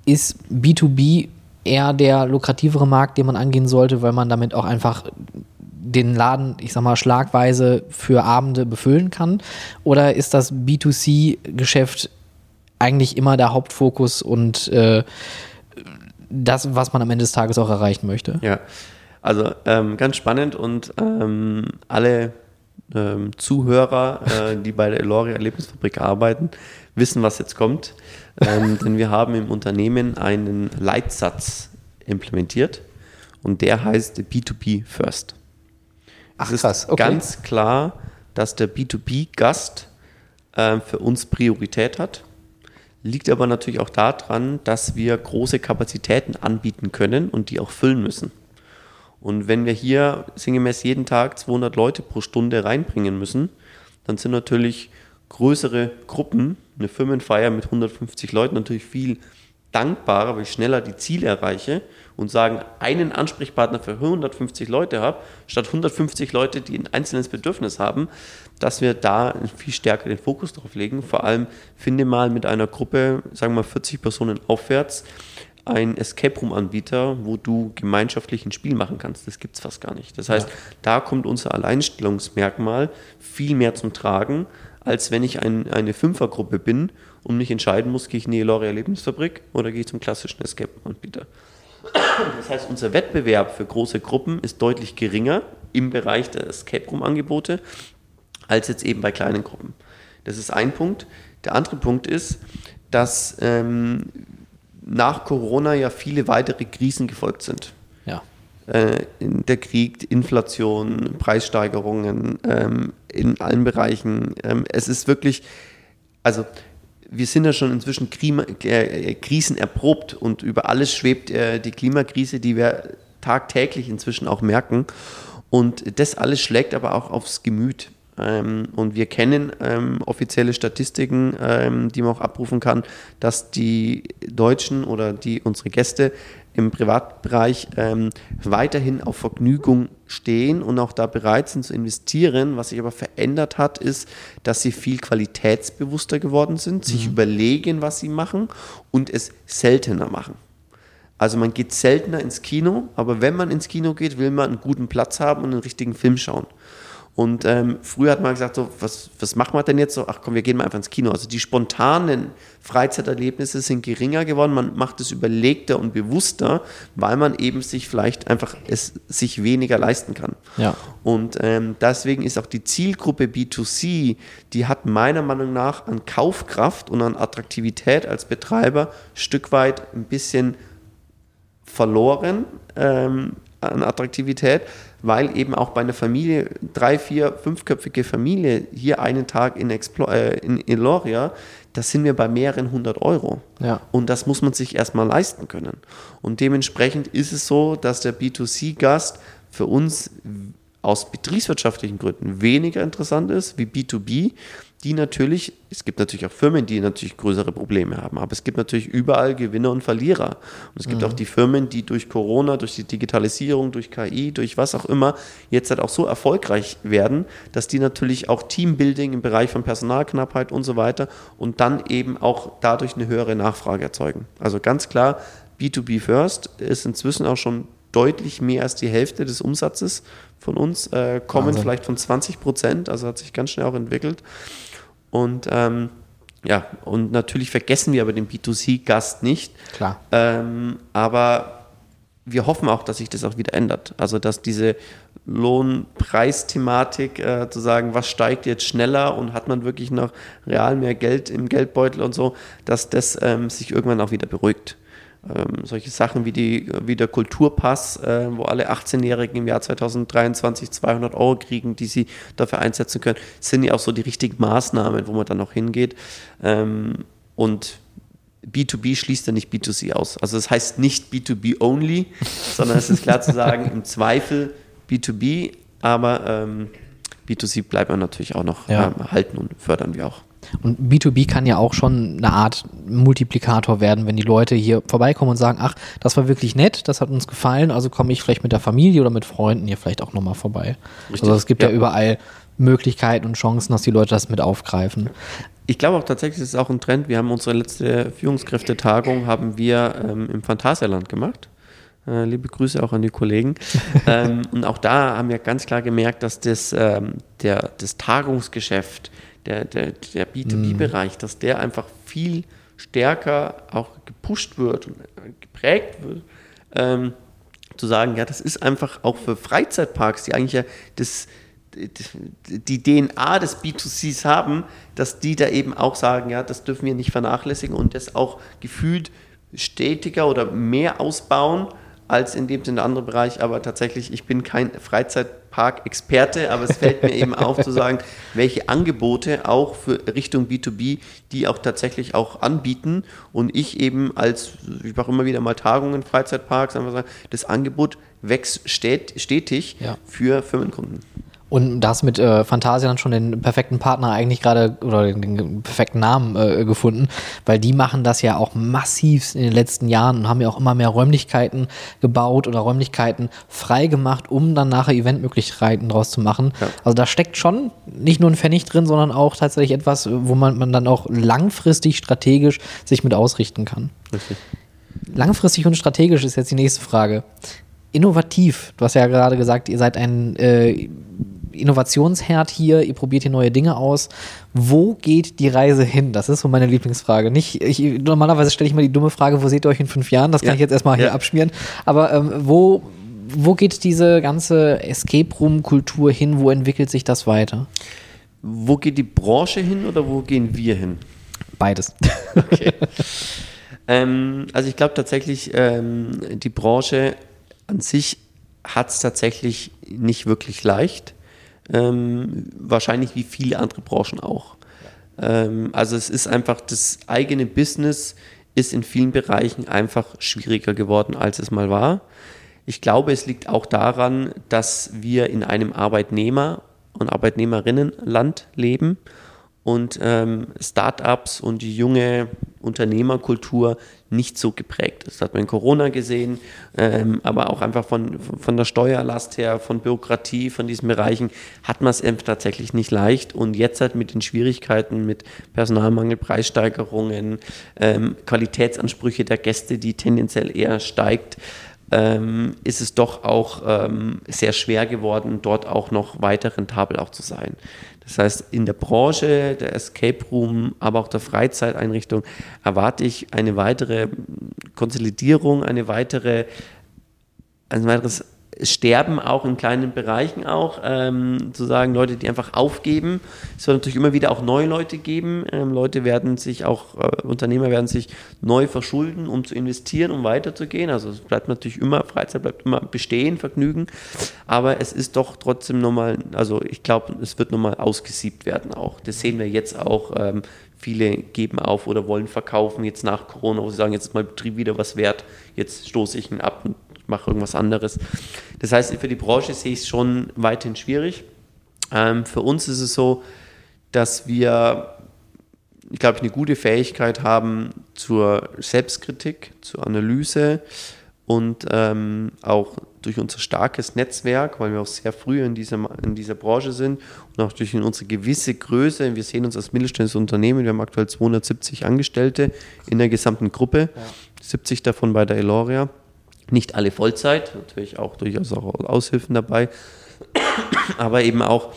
Ist B2B eher der lukrativere Markt, den man angehen sollte, weil man damit auch einfach den Laden, ich sag mal, schlagweise für Abende befüllen kann? Oder ist das B2C-Geschäft eigentlich immer der Hauptfokus und äh, das, was man am Ende des Tages auch erreichen möchte? Ja, also ähm, ganz spannend und ähm, alle ähm, Zuhörer, äh, die bei der Eloria Erlebnisfabrik arbeiten, wissen, was jetzt kommt. Ähm, denn wir haben im Unternehmen einen Leitsatz implementiert und der heißt B2B First. Ach, es ist okay. ganz klar, dass der B2B-Gast äh, für uns Priorität hat. Liegt aber natürlich auch daran, dass wir große Kapazitäten anbieten können und die auch füllen müssen. Und wenn wir hier sinngemäß jeden Tag 200 Leute pro Stunde reinbringen müssen, dann sind natürlich größere Gruppen, eine Firmenfeier mit 150 Leuten natürlich viel dankbarer, weil ich schneller die Ziele erreiche und sagen, einen Ansprechpartner für 150 Leute habe, statt 150 Leute, die ein einzelnes Bedürfnis haben, dass wir da viel stärker den Fokus drauf legen. Vor allem finde mal mit einer Gruppe, sagen wir mal 40 Personen aufwärts, ein Escape Room Anbieter, wo du gemeinschaftlich ein Spiel machen kannst. Das gibt es fast gar nicht. Das heißt, ja. da kommt unser Alleinstellungsmerkmal viel mehr zum Tragen, als wenn ich ein, eine Fünfergruppe bin und mich entscheiden muss, gehe ich in die Eloria Erlebnisfabrik oder gehe ich zum klassischen Escape Room Anbieter. Das heißt, unser Wettbewerb für große Gruppen ist deutlich geringer im Bereich der Escape Room Angebote als jetzt eben bei kleinen Gruppen. Das ist ein Punkt. Der andere Punkt ist, dass ähm, nach Corona ja viele weitere Krisen gefolgt sind. Ja. Äh, der Krieg, Inflation, Preissteigerungen ähm, in allen Bereichen. Ähm, es ist wirklich, also wir sind ja schon inzwischen Klima, äh, Krisen erprobt und über alles schwebt äh, die Klimakrise, die wir tagtäglich inzwischen auch merken. Und das alles schlägt aber auch aufs Gemüt. Ähm, und wir kennen ähm, offizielle Statistiken, ähm, die man auch abrufen kann, dass die Deutschen oder die unsere Gäste im Privatbereich ähm, weiterhin auf Vergnügung stehen und auch da bereit sind zu investieren. Was sich aber verändert hat, ist, dass sie viel qualitätsbewusster geworden sind, sich mhm. überlegen, was sie machen und es seltener machen. Also man geht seltener ins Kino, aber wenn man ins Kino geht, will man einen guten Platz haben und einen richtigen Film schauen. Und ähm, früher hat man gesagt, so, was, was machen wir denn jetzt so? Ach komm, wir gehen mal einfach ins Kino. Also die spontanen Freizeiterlebnisse sind geringer geworden. Man macht es überlegter und bewusster, weil man eben sich vielleicht einfach es sich weniger leisten kann. Ja. Und ähm, deswegen ist auch die Zielgruppe B2C, die hat meiner Meinung nach an Kaufkraft und an Attraktivität als Betreiber Stück weit ein bisschen verloren ähm, an Attraktivität weil eben auch bei einer Familie, drei, vier, fünfköpfige Familie, hier einen Tag in, Explo äh, in Eloria, das sind wir bei mehreren hundert Euro. Ja. Und das muss man sich erstmal leisten können. Und dementsprechend ist es so, dass der B2C-Gast für uns aus betriebswirtschaftlichen Gründen weniger interessant ist wie B2B, die natürlich, es gibt natürlich auch Firmen, die natürlich größere Probleme haben, aber es gibt natürlich überall Gewinner und Verlierer. Und es gibt mhm. auch die Firmen, die durch Corona, durch die Digitalisierung, durch KI, durch was auch immer, jetzt halt auch so erfolgreich werden, dass die natürlich auch Teambuilding im Bereich von Personalknappheit und so weiter und dann eben auch dadurch eine höhere Nachfrage erzeugen. Also ganz klar, B2B First ist inzwischen auch schon deutlich mehr als die Hälfte des Umsatzes von uns, äh, kommen Wahnsinn. vielleicht von 20 Prozent, also hat sich ganz schnell auch entwickelt. Und ähm, ja, und natürlich vergessen wir aber den B2C-Gast nicht. Klar. Ähm, aber wir hoffen auch, dass sich das auch wieder ändert. Also, dass diese Lohnpreisthematik, äh, zu sagen, was steigt jetzt schneller und hat man wirklich noch real mehr Geld im Geldbeutel und so, dass das ähm, sich irgendwann auch wieder beruhigt. Ähm, solche Sachen wie, die, wie der Kulturpass, äh, wo alle 18-Jährigen im Jahr 2023 200 Euro kriegen, die sie dafür einsetzen können, sind ja auch so die richtigen Maßnahmen, wo man dann noch hingeht. Ähm, und B2B schließt ja nicht B2C aus. Also das heißt nicht B2B only, [LAUGHS] sondern es ist klar zu sagen, im Zweifel B2B, aber ähm, B2C bleibt man natürlich auch noch ja. ähm, halten und fördern wir auch. Und B2B kann ja auch schon eine Art Multiplikator werden, wenn die Leute hier vorbeikommen und sagen, ach, das war wirklich nett, das hat uns gefallen, also komme ich vielleicht mit der Familie oder mit Freunden hier vielleicht auch nochmal vorbei. Richtig. Also es gibt ja. ja überall Möglichkeiten und Chancen, dass die Leute das mit aufgreifen. Ich glaube auch tatsächlich, ist es auch ein Trend. Wir haben unsere letzte Führungskräftetagung haben wir ähm, im Phantasialand gemacht. Äh, liebe Grüße auch an die Kollegen. [LAUGHS] ähm, und auch da haben wir ganz klar gemerkt, dass das, ähm, der, das Tagungsgeschäft der, der, der B2B-Bereich, dass der einfach viel stärker auch gepusht wird und geprägt wird. Ähm, zu sagen, ja, das ist einfach auch für Freizeitparks, die eigentlich ja das, die DNA des B2Cs haben, dass die da eben auch sagen, ja, das dürfen wir nicht vernachlässigen und das auch gefühlt stetiger oder mehr ausbauen als in dem Sinne andere Bereich. Aber tatsächlich, ich bin kein Freizeitpark-Experte, aber es fällt mir eben auf zu sagen, [LAUGHS] welche Angebote auch für Richtung B2B, die auch tatsächlich auch anbieten. Und ich eben als, ich mache immer wieder mal Tagungen, Freizeitparks, einfach sagen, das Angebot wächst stetig ja. für Firmenkunden. Und da hast du mit äh, Fantasia dann schon den perfekten Partner eigentlich gerade oder den, den perfekten Namen äh, gefunden, weil die machen das ja auch massiv in den letzten Jahren und haben ja auch immer mehr Räumlichkeiten gebaut oder Räumlichkeiten freigemacht, um dann nachher Eventmöglichkeiten draus zu machen. Ja. Also da steckt schon nicht nur ein Pfennig drin, sondern auch tatsächlich etwas, wo man, man dann auch langfristig strategisch sich mit ausrichten kann. Richtig. Langfristig und strategisch ist jetzt die nächste Frage. Innovativ, du hast ja gerade gesagt, ihr seid ein äh, Innovationsherd hier, ihr probiert hier neue Dinge aus. Wo geht die Reise hin? Das ist so meine Lieblingsfrage. Nicht, ich, normalerweise stelle ich mir die dumme Frage, wo seht ihr euch in fünf Jahren? Das kann ja. ich jetzt erstmal ja. hier abschmieren. Aber ähm, wo, wo geht diese ganze Escape Room-Kultur hin? Wo entwickelt sich das weiter? Wo geht die Branche hin oder wo gehen wir hin? Beides. [LAUGHS] Okay. ähm, also ich glaube tatsächlich, ähm, die Branche an sich hat es tatsächlich nicht wirklich leicht. Ähm, wahrscheinlich wie viele andere Branchen auch. Ähm, also es ist einfach, das eigene Business ist in vielen Bereichen einfach schwieriger geworden, als es mal war. Ich glaube, es liegt auch daran, dass wir in einem Arbeitnehmer- und Arbeitnehmerinnenland leben und ähm, Startups und die junge Unternehmerkultur nicht so geprägt. Das hat man in Corona gesehen, ähm, aber auch einfach von, von der Steuerlast her, von Bürokratie, von diesen Bereichen hat man es tatsächlich nicht leicht. Und jetzt halt mit den Schwierigkeiten, mit Personalmangel, Preissteigerungen, ähm, Qualitätsansprüche der Gäste, die tendenziell eher steigt, ähm, ist es doch auch ähm, sehr schwer geworden, dort auch noch weiter rentabel auch zu sein. Das heißt, in der Branche, der Escape Room, aber auch der Freizeiteinrichtung erwarte ich eine weitere Konsolidierung, eine weitere, ein weiteres sterben auch in kleinen Bereichen auch, ähm, zu sagen, Leute, die einfach aufgeben. Es wird natürlich immer wieder auch neue Leute geben. Ähm, Leute werden sich auch, äh, Unternehmer werden sich neu verschulden, um zu investieren, um weiterzugehen. Also es bleibt natürlich immer, Freizeit bleibt immer bestehen, Vergnügen. Aber es ist doch trotzdem nochmal, also ich glaube, es wird nochmal ausgesiebt werden auch. Das sehen wir jetzt auch. Ähm, Viele geben auf oder wollen verkaufen jetzt nach Corona, wo sie sagen, jetzt ist mein Betrieb wieder was wert, jetzt stoße ich ihn ab und mache irgendwas anderes. Das heißt, für die Branche sehe ich es schon weiterhin schwierig. Ähm, für uns ist es so, dass wir, ich glaube, eine gute Fähigkeit haben zur Selbstkritik, zur Analyse und ähm, auch durch unser starkes Netzwerk, weil wir auch sehr früh in dieser, in dieser Branche sind und auch durch unsere gewisse Größe, wir sehen uns als mittelständisches Unternehmen, wir haben aktuell 270 Angestellte in der gesamten Gruppe, ja. 70 davon bei der Eloria, nicht alle Vollzeit, natürlich auch durchaus auch Aushilfen dabei, aber eben auch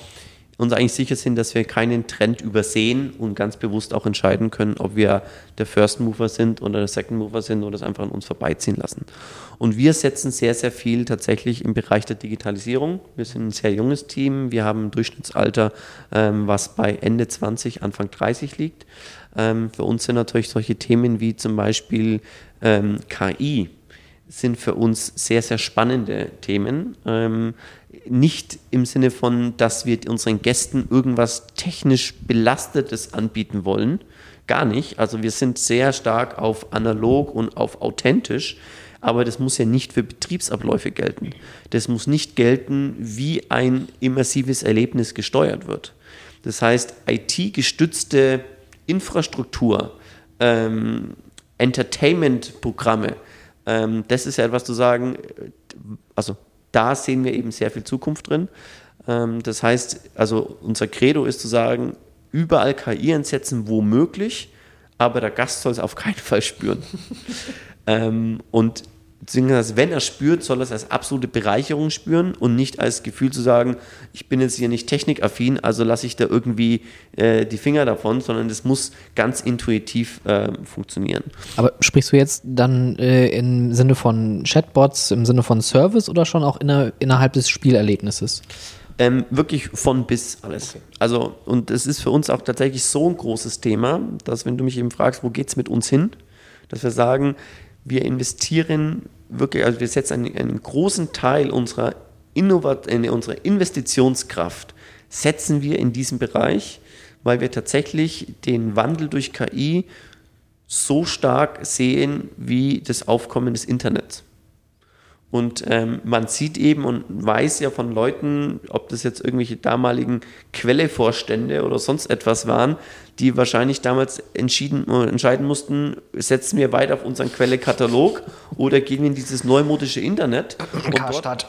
uns eigentlich sicher sind, dass wir keinen Trend übersehen und ganz bewusst auch entscheiden können, ob wir der First Mover sind oder der Second Mover sind oder es einfach an uns vorbeiziehen lassen. Und wir setzen sehr, sehr viel tatsächlich im Bereich der Digitalisierung. Wir sind ein sehr junges Team. Wir haben ein Durchschnittsalter, ähm, was bei Ende 20, Anfang 30 liegt. Ähm, für uns sind natürlich solche Themen wie zum Beispiel ähm, KI sind für uns sehr, sehr spannende Themen. Ähm, nicht im Sinne von, dass wir unseren Gästen irgendwas technisch Belastetes anbieten wollen. Gar nicht. Also wir sind sehr stark auf analog und auf authentisch. Aber das muss ja nicht für Betriebsabläufe gelten. Das muss nicht gelten, wie ein immersives Erlebnis gesteuert wird. Das heißt, IT-gestützte Infrastruktur, ähm, Entertainment-Programme, ähm, das ist ja etwas zu sagen, äh, also da sehen wir eben sehr viel Zukunft drin. Ähm, das heißt, also unser Credo ist zu sagen, überall KI einsetzen, wo möglich, aber der Gast soll es auf keinen Fall spüren. [LAUGHS] ähm, und beziehungsweise wenn er spürt, soll er es als absolute Bereicherung spüren und nicht als Gefühl zu sagen, ich bin jetzt hier nicht technikaffin, also lasse ich da irgendwie äh, die Finger davon, sondern es muss ganz intuitiv äh, funktionieren. Aber sprichst du jetzt dann äh, im Sinne von Chatbots, im Sinne von Service oder schon auch inner, innerhalb des Spielerlebnisses? Ähm, wirklich von bis alles. Also, und es ist für uns auch tatsächlich so ein großes Thema, dass wenn du mich eben fragst, wo geht es mit uns hin, dass wir sagen, wir investieren wirklich, also wir setzen einen, einen großen Teil unserer, Innovat äh, unserer Investitionskraft, setzen wir in diesem Bereich, weil wir tatsächlich den Wandel durch KI so stark sehen wie das Aufkommen des Internets. Und ähm, man sieht eben und weiß ja von Leuten, ob das jetzt irgendwelche damaligen Quellevorstände oder sonst etwas waren, die wahrscheinlich damals entschieden, äh, entscheiden mussten, setzen wir weiter auf unseren Quellekatalog oder gehen wir in dieses neumodische Internet und, dort,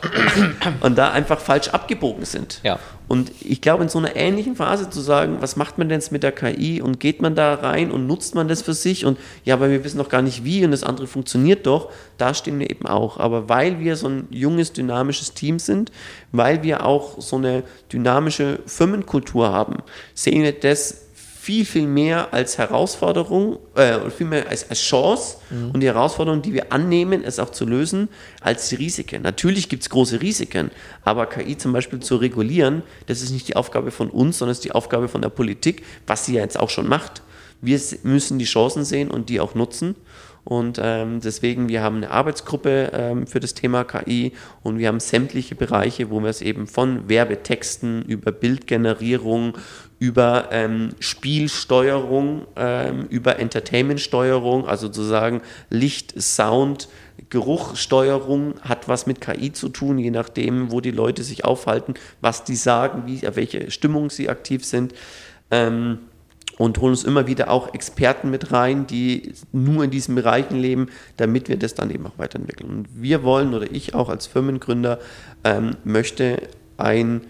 und da einfach falsch abgebogen sind. Ja. Und ich glaube, in so einer ähnlichen Phase zu sagen, was macht man denn jetzt mit der KI und geht man da rein und nutzt man das für sich und ja, aber wir wissen noch gar nicht wie und das andere funktioniert doch, da stehen wir eben auch. Aber weil wir so ein junges, dynamisches Team sind, weil wir auch so eine dynamische Firmenkultur haben, sehen wir das viel, viel mehr als Herausforderung, äh, viel mehr als, als Chance mhm. und die Herausforderung, die wir annehmen, es auch zu lösen, als die Risiken. Natürlich gibt es große Risiken, aber KI zum Beispiel zu regulieren, das ist nicht die Aufgabe von uns, sondern es ist die Aufgabe von der Politik, was sie ja jetzt auch schon macht. Wir müssen die Chancen sehen und die auch nutzen. Und ähm, deswegen, wir haben eine Arbeitsgruppe ähm, für das Thema KI und wir haben sämtliche Bereiche, wo wir es eben von Werbetexten über Bildgenerierung, über ähm, Spielsteuerung, ähm, über Entertainmentsteuerung, also sozusagen Licht, Sound, Geruchsteuerung hat was mit KI zu tun, je nachdem, wo die Leute sich aufhalten, was die sagen, wie, auf welche Stimmung sie aktiv sind. Ähm, und holen uns immer wieder auch Experten mit rein, die nur in diesen Bereichen leben, damit wir das dann eben auch weiterentwickeln. Und wir wollen oder ich auch als Firmengründer ähm, möchte ein,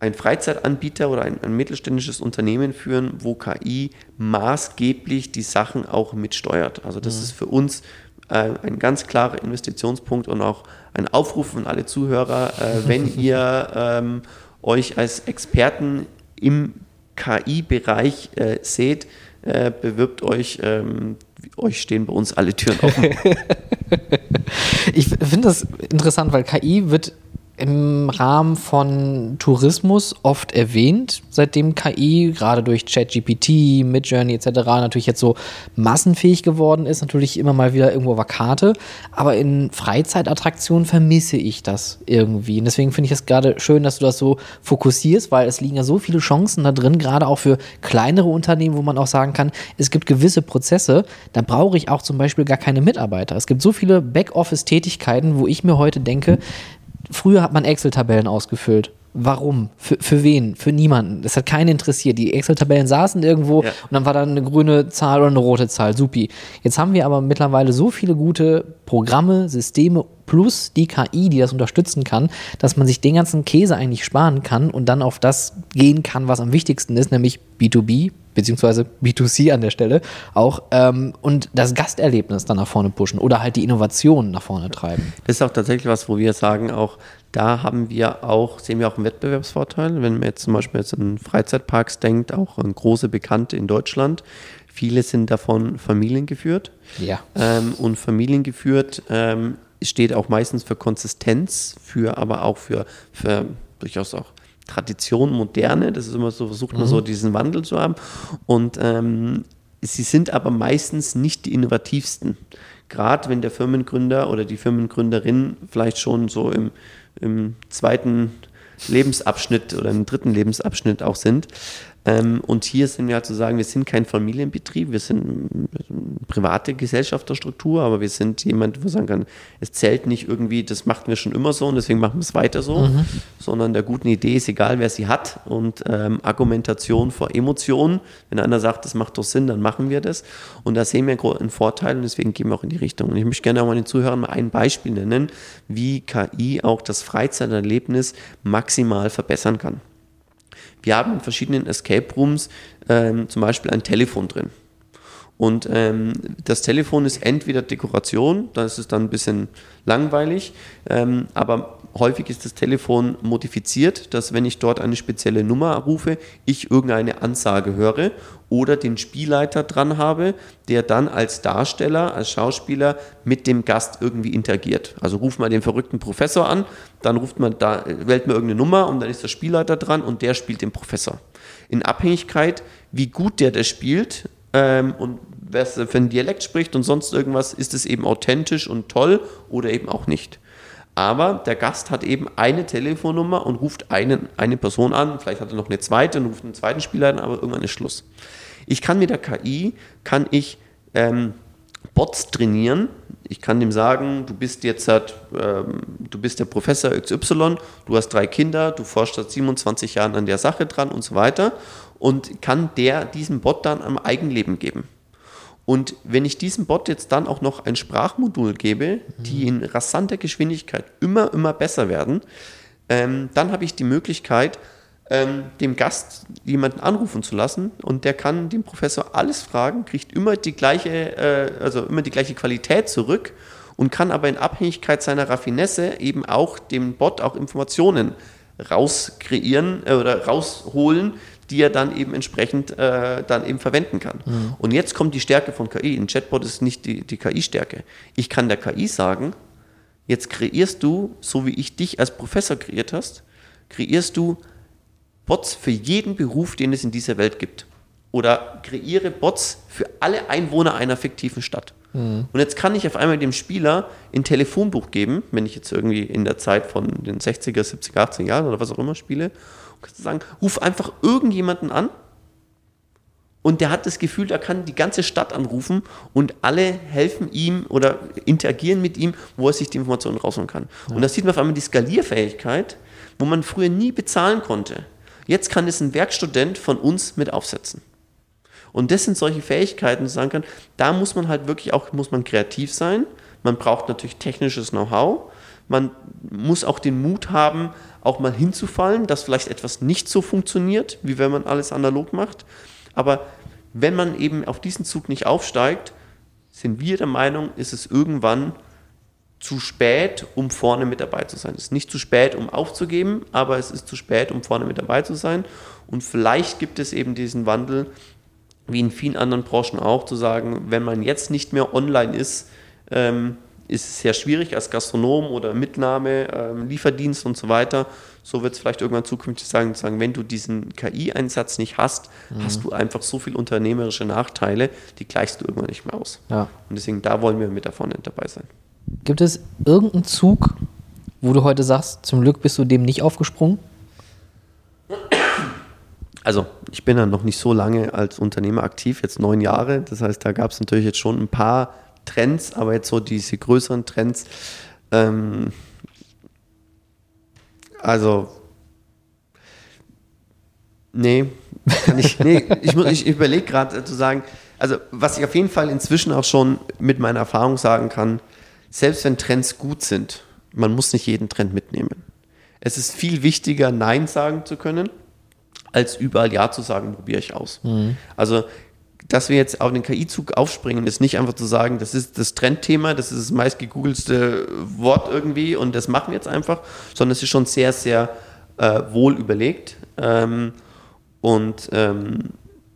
ein Freizeitanbieter oder ein, ein mittelständisches Unternehmen führen, wo KI maßgeblich die Sachen auch mitsteuert. Also das mhm. ist für uns äh, ein ganz klarer Investitionspunkt und auch ein Aufruf an alle Zuhörer, äh, wenn [LAUGHS] ihr ähm, euch als Experten im KI-Bereich äh, seht, äh, bewirbt euch. Ähm, euch stehen bei uns alle Türen offen. [LAUGHS] ich finde das interessant, weil KI wird im Rahmen von Tourismus oft erwähnt, seitdem KI gerade durch ChatGPT, Midjourney etc. natürlich jetzt so massenfähig geworden ist, natürlich immer mal wieder irgendwo Vakate, aber in Freizeitattraktionen vermisse ich das irgendwie. Und deswegen finde ich es gerade schön, dass du das so fokussierst, weil es liegen ja so viele Chancen da drin, gerade auch für kleinere Unternehmen, wo man auch sagen kann, es gibt gewisse Prozesse, da brauche ich auch zum Beispiel gar keine Mitarbeiter. Es gibt so viele Backoffice-Tätigkeiten, wo ich mir heute denke, Früher hat man Excel-Tabellen ausgefüllt. Warum? Für, für wen? Für niemanden. Das hat keinen interessiert. Die Excel-Tabellen saßen irgendwo ja. und dann war da eine grüne Zahl oder eine rote Zahl. Supi. Jetzt haben wir aber mittlerweile so viele gute Programme, Systeme plus die KI, die das unterstützen kann, dass man sich den ganzen Käse eigentlich sparen kann und dann auf das gehen kann, was am wichtigsten ist, nämlich B2B, beziehungsweise B2C an der Stelle auch ähm, und das Gasterlebnis dann nach vorne pushen oder halt die Innovation nach vorne treiben. Das ist auch tatsächlich was, wo wir sagen, auch da haben wir auch, sehen wir auch einen Wettbewerbsvorteil, wenn man jetzt zum Beispiel jetzt an Freizeitparks denkt, auch an große Bekannte in Deutschland. Viele sind davon familiengeführt. Ja. Ähm, und familiengeführt ähm, steht auch meistens für Konsistenz, für aber auch für, für durchaus auch Tradition, Moderne. Das ist immer so, versucht man mhm. so diesen Wandel zu haben. Und ähm, sie sind aber meistens nicht die innovativsten. Gerade wenn der Firmengründer oder die Firmengründerin vielleicht schon so im, im zweiten Lebensabschnitt oder im dritten Lebensabschnitt auch sind. Ähm, und hier sind wir halt zu sagen, wir sind kein Familienbetrieb, wir sind eine private Gesellschafterstruktur, aber wir sind jemand, wo sagen kann, es zählt nicht irgendwie, das machten wir schon immer so und deswegen machen wir es weiter so, mhm. sondern der guten Idee ist egal, wer sie hat und ähm, Argumentation vor Emotionen. Wenn einer sagt, das macht doch Sinn, dann machen wir das. Und da sehen wir einen Vorteil und deswegen gehen wir auch in die Richtung. Und ich möchte gerne auch mal den Zuhörern mal ein Beispiel nennen, wie KI auch das Freizeiterlebnis maximal verbessern kann. Wir haben in verschiedenen Escape Rooms ähm, zum Beispiel ein Telefon drin. Und ähm, das Telefon ist entweder Dekoration, da ist es dann ein bisschen langweilig, ähm, aber häufig ist das Telefon modifiziert, dass wenn ich dort eine spezielle Nummer rufe, ich irgendeine Ansage höre oder den Spielleiter dran habe, der dann als Darsteller, als Schauspieler mit dem Gast irgendwie interagiert. Also ruft man den verrückten Professor an, dann ruft man da, wählt man irgendeine Nummer und dann ist der Spielleiter dran und der spielt den Professor. In Abhängigkeit, wie gut der das spielt, ähm, und wer für einen Dialekt spricht und sonst irgendwas, ist es eben authentisch und toll oder eben auch nicht. Aber der Gast hat eben eine Telefonnummer und ruft einen, eine Person an, vielleicht hat er noch eine zweite und ruft einen zweiten Spieler an, aber irgendwann ist Schluss. Ich kann mit der KI, kann ich ähm, Bots trainieren. Ich kann dem sagen, du bist jetzt ähm, du bist der Professor XY, du hast drei Kinder, du forschst seit 27 Jahren an der Sache dran und so weiter und kann der diesem Bot dann am Eigenleben geben. Und wenn ich diesem Bot jetzt dann auch noch ein Sprachmodul gebe, die in rasanter Geschwindigkeit immer, immer besser werden, ähm, dann habe ich die Möglichkeit, ähm, dem Gast jemanden anrufen zu lassen und der kann dem Professor alles fragen, kriegt immer die gleiche, äh, also immer die gleiche Qualität zurück und kann aber in Abhängigkeit seiner Raffinesse eben auch dem Bot auch Informationen rauskreieren äh, oder rausholen, die er dann eben entsprechend äh, dann eben verwenden kann. Mhm. Und jetzt kommt die Stärke von KI. Ein Chatbot ist nicht die, die KI-Stärke. Ich kann der KI sagen, jetzt kreierst du, so wie ich dich als Professor kreiert hast, kreierst du Bots für jeden Beruf, den es in dieser Welt gibt. Oder kreiere Bots für alle Einwohner einer fiktiven Stadt. Mhm. Und jetzt kann ich auf einmal dem Spieler ein Telefonbuch geben, wenn ich jetzt irgendwie in der Zeit von den 60er, 70er, 80er Jahren oder was auch immer spiele, kannst du sagen, ruf einfach irgendjemanden an und der hat das Gefühl, er kann die ganze Stadt anrufen und alle helfen ihm oder interagieren mit ihm, wo er sich die Informationen rausholen kann. Ja. Und da sieht man auf einmal die Skalierfähigkeit, wo man früher nie bezahlen konnte. Jetzt kann es ein Werkstudent von uns mit aufsetzen. Und das sind solche Fähigkeiten, die sagen kann, da muss man halt wirklich auch, muss man kreativ sein. Man braucht natürlich technisches Know-how. Man muss auch den Mut haben, auch mal hinzufallen, dass vielleicht etwas nicht so funktioniert, wie wenn man alles analog macht. Aber wenn man eben auf diesen Zug nicht aufsteigt, sind wir der Meinung, ist es irgendwann zu spät, um vorne mit dabei zu sein. Es ist nicht zu spät, um aufzugeben, aber es ist zu spät, um vorne mit dabei zu sein. Und vielleicht gibt es eben diesen Wandel, wie in vielen anderen Branchen auch, zu sagen, wenn man jetzt nicht mehr online ist, ähm, ist es sehr schwierig als Gastronom oder Mitnahme, ähm, Lieferdienst und so weiter. So wird es vielleicht irgendwann zukünftig sagen, sagen, wenn du diesen KI-Einsatz nicht hast, mhm. hast du einfach so viele unternehmerische Nachteile, die gleichst du irgendwann nicht mehr aus. Ja. Und deswegen da wollen wir mit da vorne dabei sein. Gibt es irgendeinen Zug, wo du heute sagst, zum Glück bist du dem nicht aufgesprungen? Also, ich bin ja noch nicht so lange als Unternehmer aktiv, jetzt neun Jahre. Das heißt, da gab es natürlich jetzt schon ein paar Trends, aber jetzt so diese größeren Trends. Ähm, also, nee, ich, nee, ich, ich überlege gerade zu sagen, also was ich auf jeden Fall inzwischen auch schon mit meiner Erfahrung sagen kann, selbst wenn Trends gut sind, man muss nicht jeden Trend mitnehmen. Es ist viel wichtiger, Nein sagen zu können, als überall Ja zu sagen, probiere ich aus. Mhm. Also dass wir jetzt auf den KI-Zug aufspringen, ist nicht einfach zu sagen, das ist das Trendthema, das ist das meist gegoogelste Wort irgendwie und das machen wir jetzt einfach, sondern es ist schon sehr, sehr äh, wohl überlegt. Ähm, und ähm,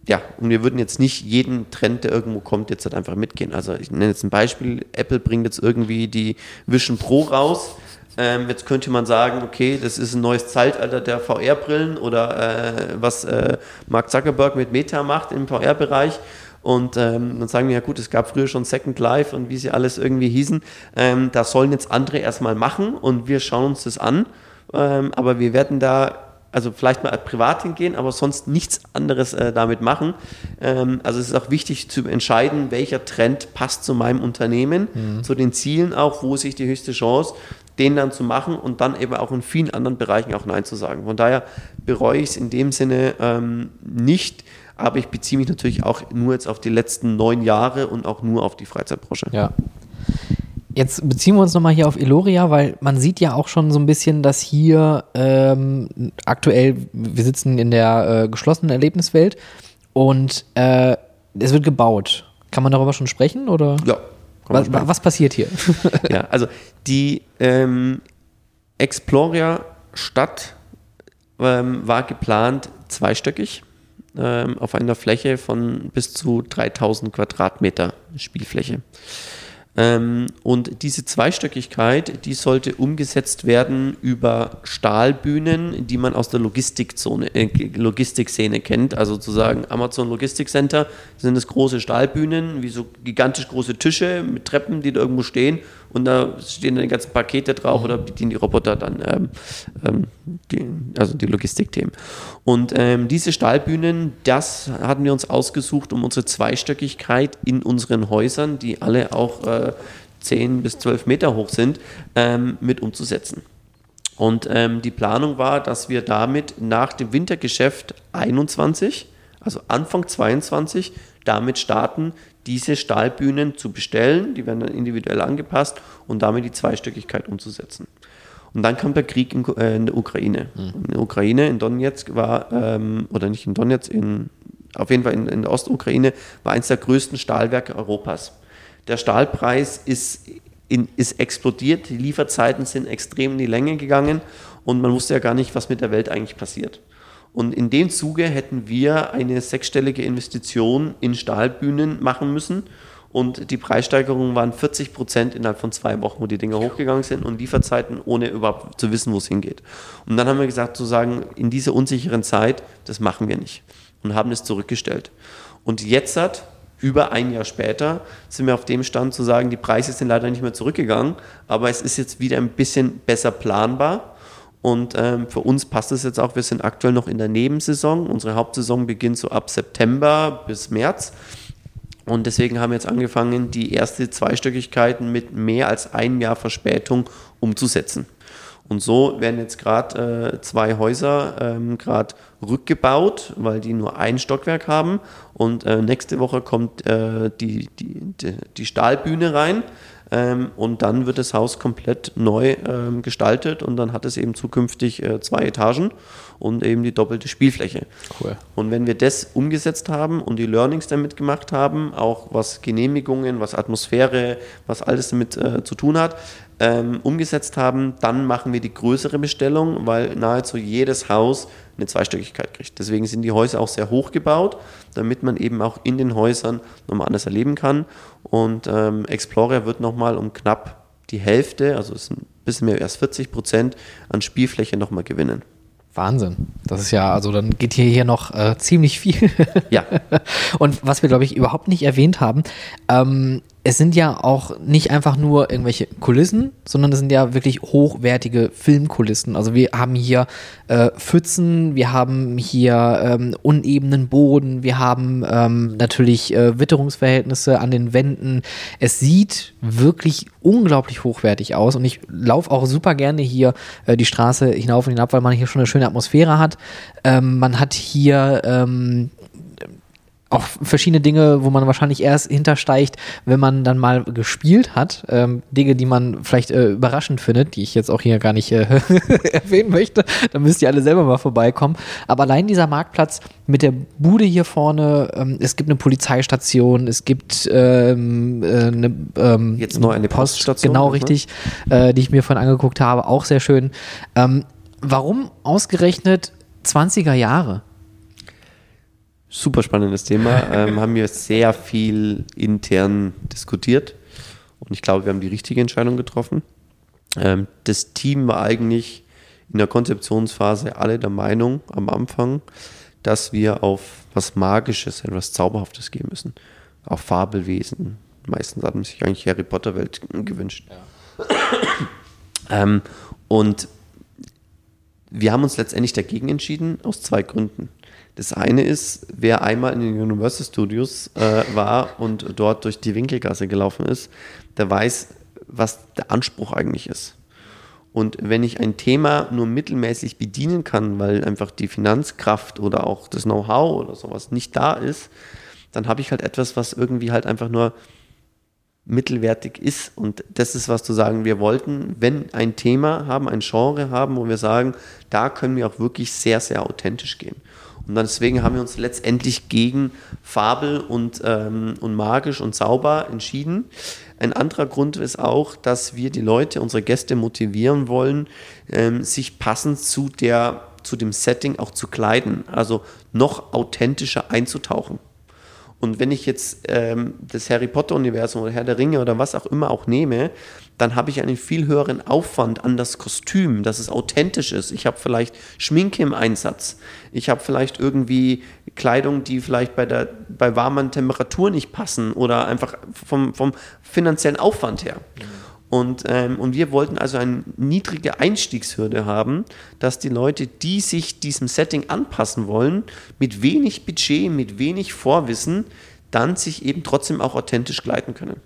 ja, und wir würden jetzt nicht jeden Trend, der irgendwo kommt, jetzt halt einfach mitgehen. Also ich nenne jetzt ein Beispiel, Apple bringt jetzt irgendwie die Vision Pro raus ähm, jetzt könnte man sagen, okay, das ist ein neues Zeitalter der VR-Brillen oder äh, was äh, Mark Zuckerberg mit Meta macht im VR-Bereich. Und ähm, dann sagen wir, ja gut, es gab früher schon Second Life und wie sie alles irgendwie hießen. Ähm, das sollen jetzt andere erstmal machen und wir schauen uns das an. Ähm, aber wir werden da also vielleicht mal privat hingehen, aber sonst nichts anderes äh, damit machen. Ähm, also es ist auch wichtig zu entscheiden, welcher Trend passt zu meinem Unternehmen, mhm. zu den Zielen auch, wo sich die höchste Chance, den dann zu machen und dann eben auch in vielen anderen Bereichen auch Nein zu sagen. Von daher bereue ich es in dem Sinne ähm, nicht, aber ich beziehe mich natürlich auch nur jetzt auf die letzten neun Jahre und auch nur auf die Freizeitbranche. Ja. Jetzt beziehen wir uns nochmal hier auf Eloria, weil man sieht ja auch schon so ein bisschen, dass hier ähm, aktuell, wir sitzen in der äh, geschlossenen Erlebniswelt und äh, es wird gebaut. Kann man darüber schon sprechen oder? Ja. Was, was, passiert hier? [LAUGHS] ja, also die ähm, Exploria Stadt ähm, war geplant zweistöckig ähm, auf einer Fläche von bis zu 3000 Quadratmeter Spielfläche. Ähm, und diese Zweistöckigkeit, die sollte umgesetzt werden über Stahlbühnen, die man aus der Logistikzone, äh, Logistikszene kennt. Also sozusagen Amazon Logistik Center sind das große Stahlbühnen, wie so gigantisch große Tische mit Treppen, die da irgendwo stehen und da stehen dann die ganzen Pakete drauf oder bedienen die Roboter dann, ähm, ähm, die, also die Logistikthemen. Und ähm, diese Stahlbühnen, das hatten wir uns ausgesucht, um unsere Zweistöckigkeit in unseren Häusern, die alle auch äh, 10 bis 12 Meter hoch sind, ähm, mit umzusetzen. Und ähm, die Planung war, dass wir damit nach dem Wintergeschäft 21, also Anfang 22, damit starten, diese Stahlbühnen zu bestellen. Die werden dann individuell angepasst und damit die Zweistöckigkeit umzusetzen. Und dann kam der Krieg in, äh, in der Ukraine. Mhm. In der Ukraine, in Donetsk war, ähm, oder nicht in Donetsk, in, auf jeden Fall in, in der Ostukraine, war eines der größten Stahlwerke Europas. Der Stahlpreis ist, in, ist explodiert, die Lieferzeiten sind extrem in die Länge gegangen und man wusste ja gar nicht, was mit der Welt eigentlich passiert. Und in dem Zuge hätten wir eine sechsstellige Investition in Stahlbühnen machen müssen. Und die Preissteigerungen waren 40 Prozent innerhalb von zwei Wochen, wo die Dinger hochgegangen sind und Lieferzeiten, ohne überhaupt zu wissen, wo es hingeht. Und dann haben wir gesagt, zu sagen, in dieser unsicheren Zeit, das machen wir nicht. Und haben es zurückgestellt. Und jetzt hat, über ein Jahr später, sind wir auf dem Stand zu sagen, die Preise sind leider nicht mehr zurückgegangen, aber es ist jetzt wieder ein bisschen besser planbar und ähm, für uns passt es jetzt auch, wir sind aktuell noch in der Nebensaison. Unsere Hauptsaison beginnt so ab September bis März. Und deswegen haben wir jetzt angefangen, die erste Zweistöckigkeiten mit mehr als einem Jahr Verspätung umzusetzen. Und so werden jetzt gerade äh, zwei Häuser ähm, gerade rückgebaut, weil die nur ein Stockwerk haben. Und äh, nächste Woche kommt äh, die, die, die, die Stahlbühne rein. Ähm, und dann wird das Haus komplett neu ähm, gestaltet und dann hat es eben zukünftig äh, zwei Etagen und eben die doppelte Spielfläche. Cool. Und wenn wir das umgesetzt haben und die Learnings damit gemacht haben, auch was Genehmigungen, was Atmosphäre, was alles damit äh, zu tun hat, ähm, umgesetzt haben, dann machen wir die größere Bestellung, weil nahezu jedes Haus eine Zweistöckigkeit kriegt. Deswegen sind die Häuser auch sehr hoch gebaut, damit man eben auch in den Häusern nochmal anders erleben kann. Und ähm, Explorer wird nochmal um knapp die Hälfte, also es ist ein bisschen mehr als 40 Prozent an Spielfläche nochmal gewinnen. Wahnsinn. Das ist ja, also dann geht hier, hier noch äh, ziemlich viel. ja. [LAUGHS] Und was wir, glaube ich, überhaupt nicht erwähnt haben, ähm, es sind ja auch nicht einfach nur irgendwelche Kulissen, sondern es sind ja wirklich hochwertige Filmkulissen. Also wir haben hier äh, Pfützen, wir haben hier ähm, unebenen Boden, wir haben ähm, natürlich äh, Witterungsverhältnisse an den Wänden. Es sieht wirklich unglaublich hochwertig aus und ich laufe auch super gerne hier äh, die Straße hinauf und hinab, weil man hier schon eine schöne Atmosphäre hat. Ähm, man hat hier ähm, auch verschiedene Dinge, wo man wahrscheinlich erst hintersteigt, wenn man dann mal gespielt hat. Ähm, Dinge, die man vielleicht äh, überraschend findet, die ich jetzt auch hier gar nicht äh, [LAUGHS] erwähnen möchte. Da müsst ihr alle selber mal vorbeikommen. Aber allein dieser Marktplatz mit der Bude hier vorne, ähm, es gibt eine Polizeistation, es gibt ähm, äh, eine ähm, jetzt noch eine Post, Poststation. Genau, richtig, äh, die ich mir vorhin angeguckt habe, auch sehr schön. Ähm, warum ausgerechnet 20er Jahre? Super spannendes Thema. Ähm, haben wir sehr viel intern diskutiert und ich glaube, wir haben die richtige Entscheidung getroffen. Ähm, das Team war eigentlich in der Konzeptionsphase alle der Meinung am Anfang, dass wir auf was Magisches, etwas Zauberhaftes gehen müssen. Auf Fabelwesen. Meistens hat man sich eigentlich Harry Potter Welt gewünscht. Ja. ähm, und wir haben uns letztendlich dagegen entschieden, aus zwei Gründen. Das eine ist, wer einmal in den Universal Studios äh, war und dort durch die Winkelgasse gelaufen ist, der weiß, was der Anspruch eigentlich ist. Und wenn ich ein Thema nur mittelmäßig bedienen kann, weil einfach die Finanzkraft oder auch das Know-how oder sowas nicht da ist, dann habe ich halt etwas, was irgendwie halt einfach nur mittelwertig ist. Und das ist, was zu sagen, wir wollten, wenn ein Thema haben, ein Genre haben, wo wir sagen, da können wir auch wirklich sehr, sehr authentisch gehen. Und deswegen haben wir uns letztendlich gegen Fabel und, ähm, und magisch und sauber entschieden. Ein anderer Grund ist auch, dass wir die Leute, unsere Gäste motivieren wollen, ähm, sich passend zu, der, zu dem Setting auch zu kleiden, also noch authentischer einzutauchen. Und wenn ich jetzt ähm, das Harry Potter-Universum oder Herr der Ringe oder was auch immer auch nehme, dann habe ich einen viel höheren Aufwand an das Kostüm, dass es authentisch ist. Ich habe vielleicht Schminke im Einsatz. Ich habe vielleicht irgendwie Kleidung, die vielleicht bei, der, bei warmen Temperaturen nicht passen oder einfach vom, vom finanziellen Aufwand her. Mhm. Und, ähm, und wir wollten also eine niedrige Einstiegshürde haben, dass die Leute, die sich diesem Setting anpassen wollen, mit wenig Budget, mit wenig Vorwissen, dann sich eben trotzdem auch authentisch gleiten können.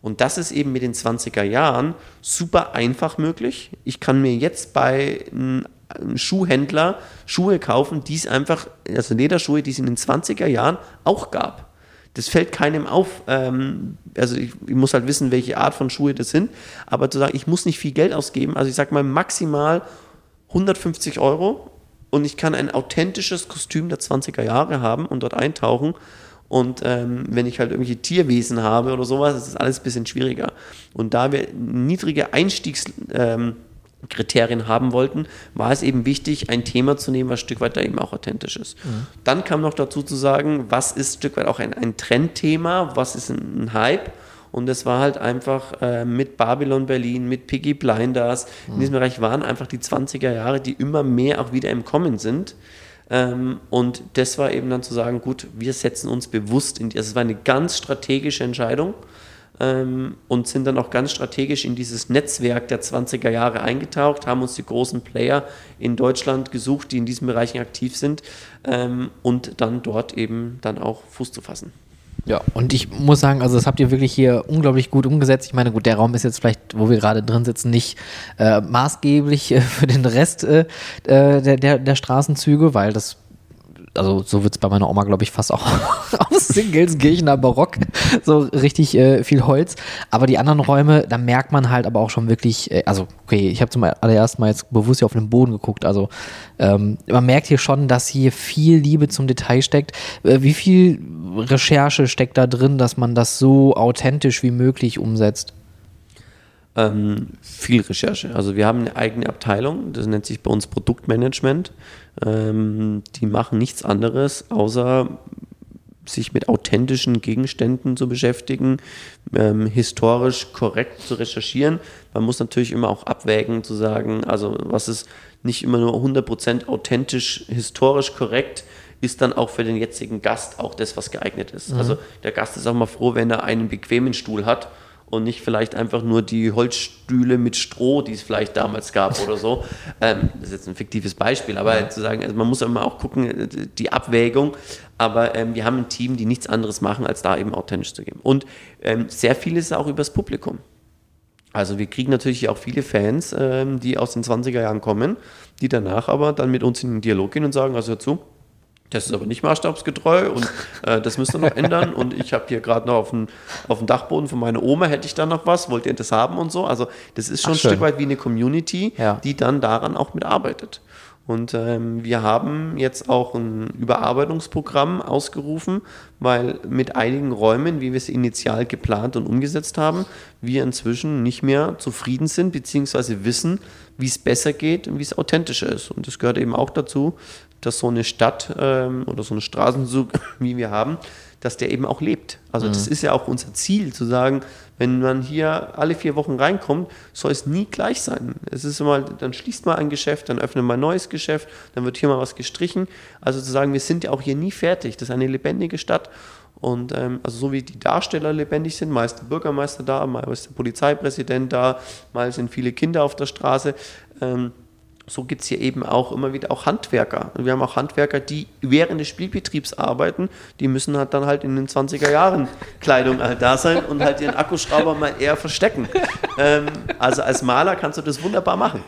Und das ist eben mit den 20er Jahren super einfach möglich. Ich kann mir jetzt bei einem Schuhhändler Schuhe kaufen, die es einfach, also Lederschuhe, die es in den 20er Jahren auch gab. Das fällt keinem auf. Ähm, also ich, ich, muss halt wissen, welche Art von Schuhe das sind. Aber zu sagen, ich muss nicht viel Geld ausgeben, also ich sage mal maximal 150 Euro und ich kann ein authentisches Kostüm der 20er Jahre haben und dort eintauchen. Und ähm, wenn ich halt irgendwelche Tierwesen habe oder sowas, ist das alles ein bisschen schwieriger. Und da wir niedrige Einstiegs... Ähm, Kriterien haben wollten, war es eben wichtig, ein Thema zu nehmen, was ein Stück weit da eben auch authentisch ist. Mhm. Dann kam noch dazu zu sagen, was ist ein Stück weit auch ein, ein Trendthema, was ist ein, ein Hype und das war halt einfach äh, mit Babylon Berlin, mit Piggy Blinders, mhm. in diesem Bereich waren einfach die 20er Jahre, die immer mehr auch wieder im Kommen sind. Ähm, und das war eben dann zu sagen, gut, wir setzen uns bewusst in die, also es war eine ganz strategische Entscheidung ähm, und sind dann auch ganz strategisch in dieses Netzwerk der 20er Jahre eingetaucht, haben uns die großen Player in Deutschland gesucht, die in diesen Bereichen aktiv sind ähm, und dann dort eben dann auch Fuß zu fassen. Ja, und ich muss sagen, also das habt ihr wirklich hier unglaublich gut umgesetzt. Ich meine, gut, der Raum ist jetzt vielleicht, wo wir gerade drin sitzen, nicht äh, maßgeblich äh, für den Rest äh, äh der, der, der Straßenzüge, weil das also so wird es bei meiner Oma, glaube ich, fast auch [LAUGHS] aussehen, Gelsenkirchener Barock, so richtig äh, viel Holz. Aber die anderen Räume, da merkt man halt aber auch schon wirklich, äh, also okay, ich habe zum allerersten Mal jetzt bewusst hier auf den Boden geguckt, also ähm, man merkt hier schon, dass hier viel Liebe zum Detail steckt. Äh, wie viel Recherche steckt da drin, dass man das so authentisch wie möglich umsetzt? Ähm, viel Recherche. Also wir haben eine eigene Abteilung, das nennt sich bei uns Produktmanagement. Ähm, die machen nichts anderes, außer sich mit authentischen Gegenständen zu beschäftigen, ähm, historisch korrekt zu recherchieren. Man muss natürlich immer auch abwägen, zu sagen, also was ist nicht immer nur 100% authentisch, historisch korrekt, ist dann auch für den jetzigen Gast auch das, was geeignet ist. Mhm. Also der Gast ist auch mal froh, wenn er einen bequemen Stuhl hat und nicht vielleicht einfach nur die Holzstühle mit Stroh, die es vielleicht damals gab oder so. [LAUGHS] Ähm, das ist jetzt ein fiktives Beispiel, aber ja. zu sagen, also man muss immer auch gucken, die Abwägung. Aber ähm, wir haben ein Team, die nichts anderes machen, als da eben authentisch zu geben. Und ähm, sehr viel ist auch übers Publikum. Also wir kriegen natürlich auch viele Fans, ähm, die aus den 20er Jahren kommen, die danach aber dann mit uns in den Dialog gehen und sagen, also hör zu, das ist aber nicht maßstabsgetreu und [LAUGHS] äh, das müsst ihr noch ändern. Und ich habe hier gerade noch auf dem, auf dem Dachboden von meiner Oma, hätte ich da noch was, wollt ihr das haben und so. Also das ist schon Ach, ein Stück weit wie eine Community, ja. die dann daran auch mitarbeitet. Und ähm, wir haben jetzt auch ein Überarbeitungsprogramm ausgerufen, weil mit einigen Räumen, wie wir es initial geplant und umgesetzt haben, wir inzwischen nicht mehr zufrieden sind, beziehungsweise wissen, wie es besser geht und wie es authentischer ist. Und das gehört eben auch dazu, dass so eine Stadt ähm, oder so ein Straßenzug, [LAUGHS] wie wir haben, dass der eben auch lebt. Also mhm. das ist ja auch unser Ziel, zu sagen, wenn man hier alle vier Wochen reinkommt, soll es nie gleich sein. Es ist immer, dann schließt man ein Geschäft, dann öffnet man ein neues Geschäft, dann wird hier mal was gestrichen. Also zu sagen, wir sind ja auch hier nie fertig. Das ist eine lebendige Stadt. Und ähm, also so wie die Darsteller lebendig sind, mal ist der Bürgermeister da, mal ist der Polizeipräsident da, mal sind viele Kinder auf der Straße. Ähm, so gibt es hier eben auch immer wieder auch Handwerker. Wir haben auch Handwerker, die während des Spielbetriebs arbeiten, die müssen halt dann halt in den 20er Jahren Kleidung halt da sein und halt ihren Akkuschrauber mal eher verstecken. Ähm, also als Maler kannst du das wunderbar machen.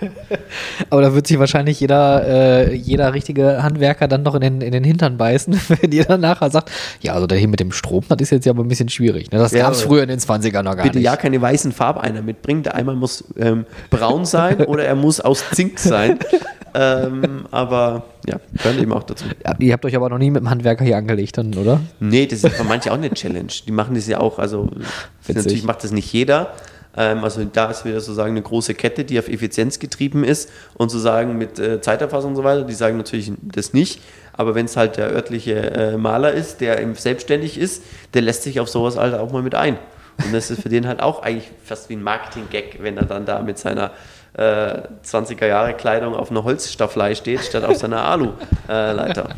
Aber da wird sich wahrscheinlich jeder, äh, jeder richtige Handwerker dann noch in den, in den Hintern beißen, [LAUGHS] wenn jeder nachher sagt, ja, also der hier mit dem Strom, das ist jetzt ja aber ein bisschen schwierig. Ne? Das ja, gab es früher in den 20ern noch gar bitte nicht. ja keine weißen Farbeiner mitbringen. Der einmal muss ähm, braun sein [LAUGHS] oder er muss aus Zink sein. [LAUGHS] ähm, aber ja, gehört eben auch dazu. Ja, ihr habt euch aber noch nie mit dem Handwerker hier angelegt, dann, oder? Nee, das ist für manche auch eine Challenge. Die machen das ja auch, also [LAUGHS] natürlich macht das nicht jeder. Ähm, also da ist wieder sozusagen eine große Kette, die auf Effizienz getrieben ist und sozusagen mit äh, Zeiterfassung und so weiter, die sagen natürlich das nicht. Aber wenn es halt der örtliche äh, Maler ist, der eben selbstständig ist, der lässt sich auf sowas halt auch mal mit ein. Und das ist für den halt auch eigentlich fast wie ein Marketing-Gag, wenn er dann da mit seiner äh, 20er Jahre Kleidung auf einer Holzstaffelei steht, statt auf seiner Alu-Leiter.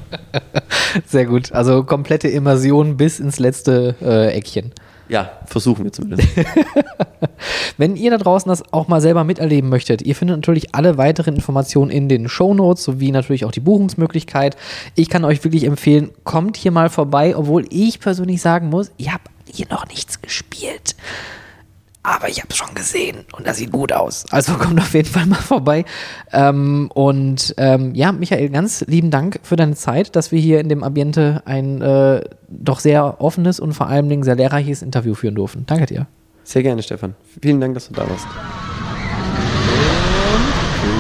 [LAUGHS] Sehr gut. Also komplette Immersion bis ins letzte äh, Eckchen. Ja, versuchen wir zumindest. [LAUGHS] Wenn ihr da draußen das auch mal selber miterleben möchtet, ihr findet natürlich alle weiteren Informationen in den Show Notes sowie natürlich auch die Buchungsmöglichkeit. Ich kann euch wirklich empfehlen, kommt hier mal vorbei, obwohl ich persönlich sagen muss, ich habe hier noch nichts gespielt aber ich habe es schon gesehen und das sieht gut aus. Also [LAUGHS] kommt auf jeden Fall mal vorbei. Ähm, und ähm, ja, Michael, ganz lieben Dank für deine Zeit, dass wir hier in dem Ambiente ein äh, doch sehr offenes und vor Dingen sehr lehrreiches Interview führen durften. Danke dir. Sehr gerne, Stefan. Vielen Dank, dass du da warst.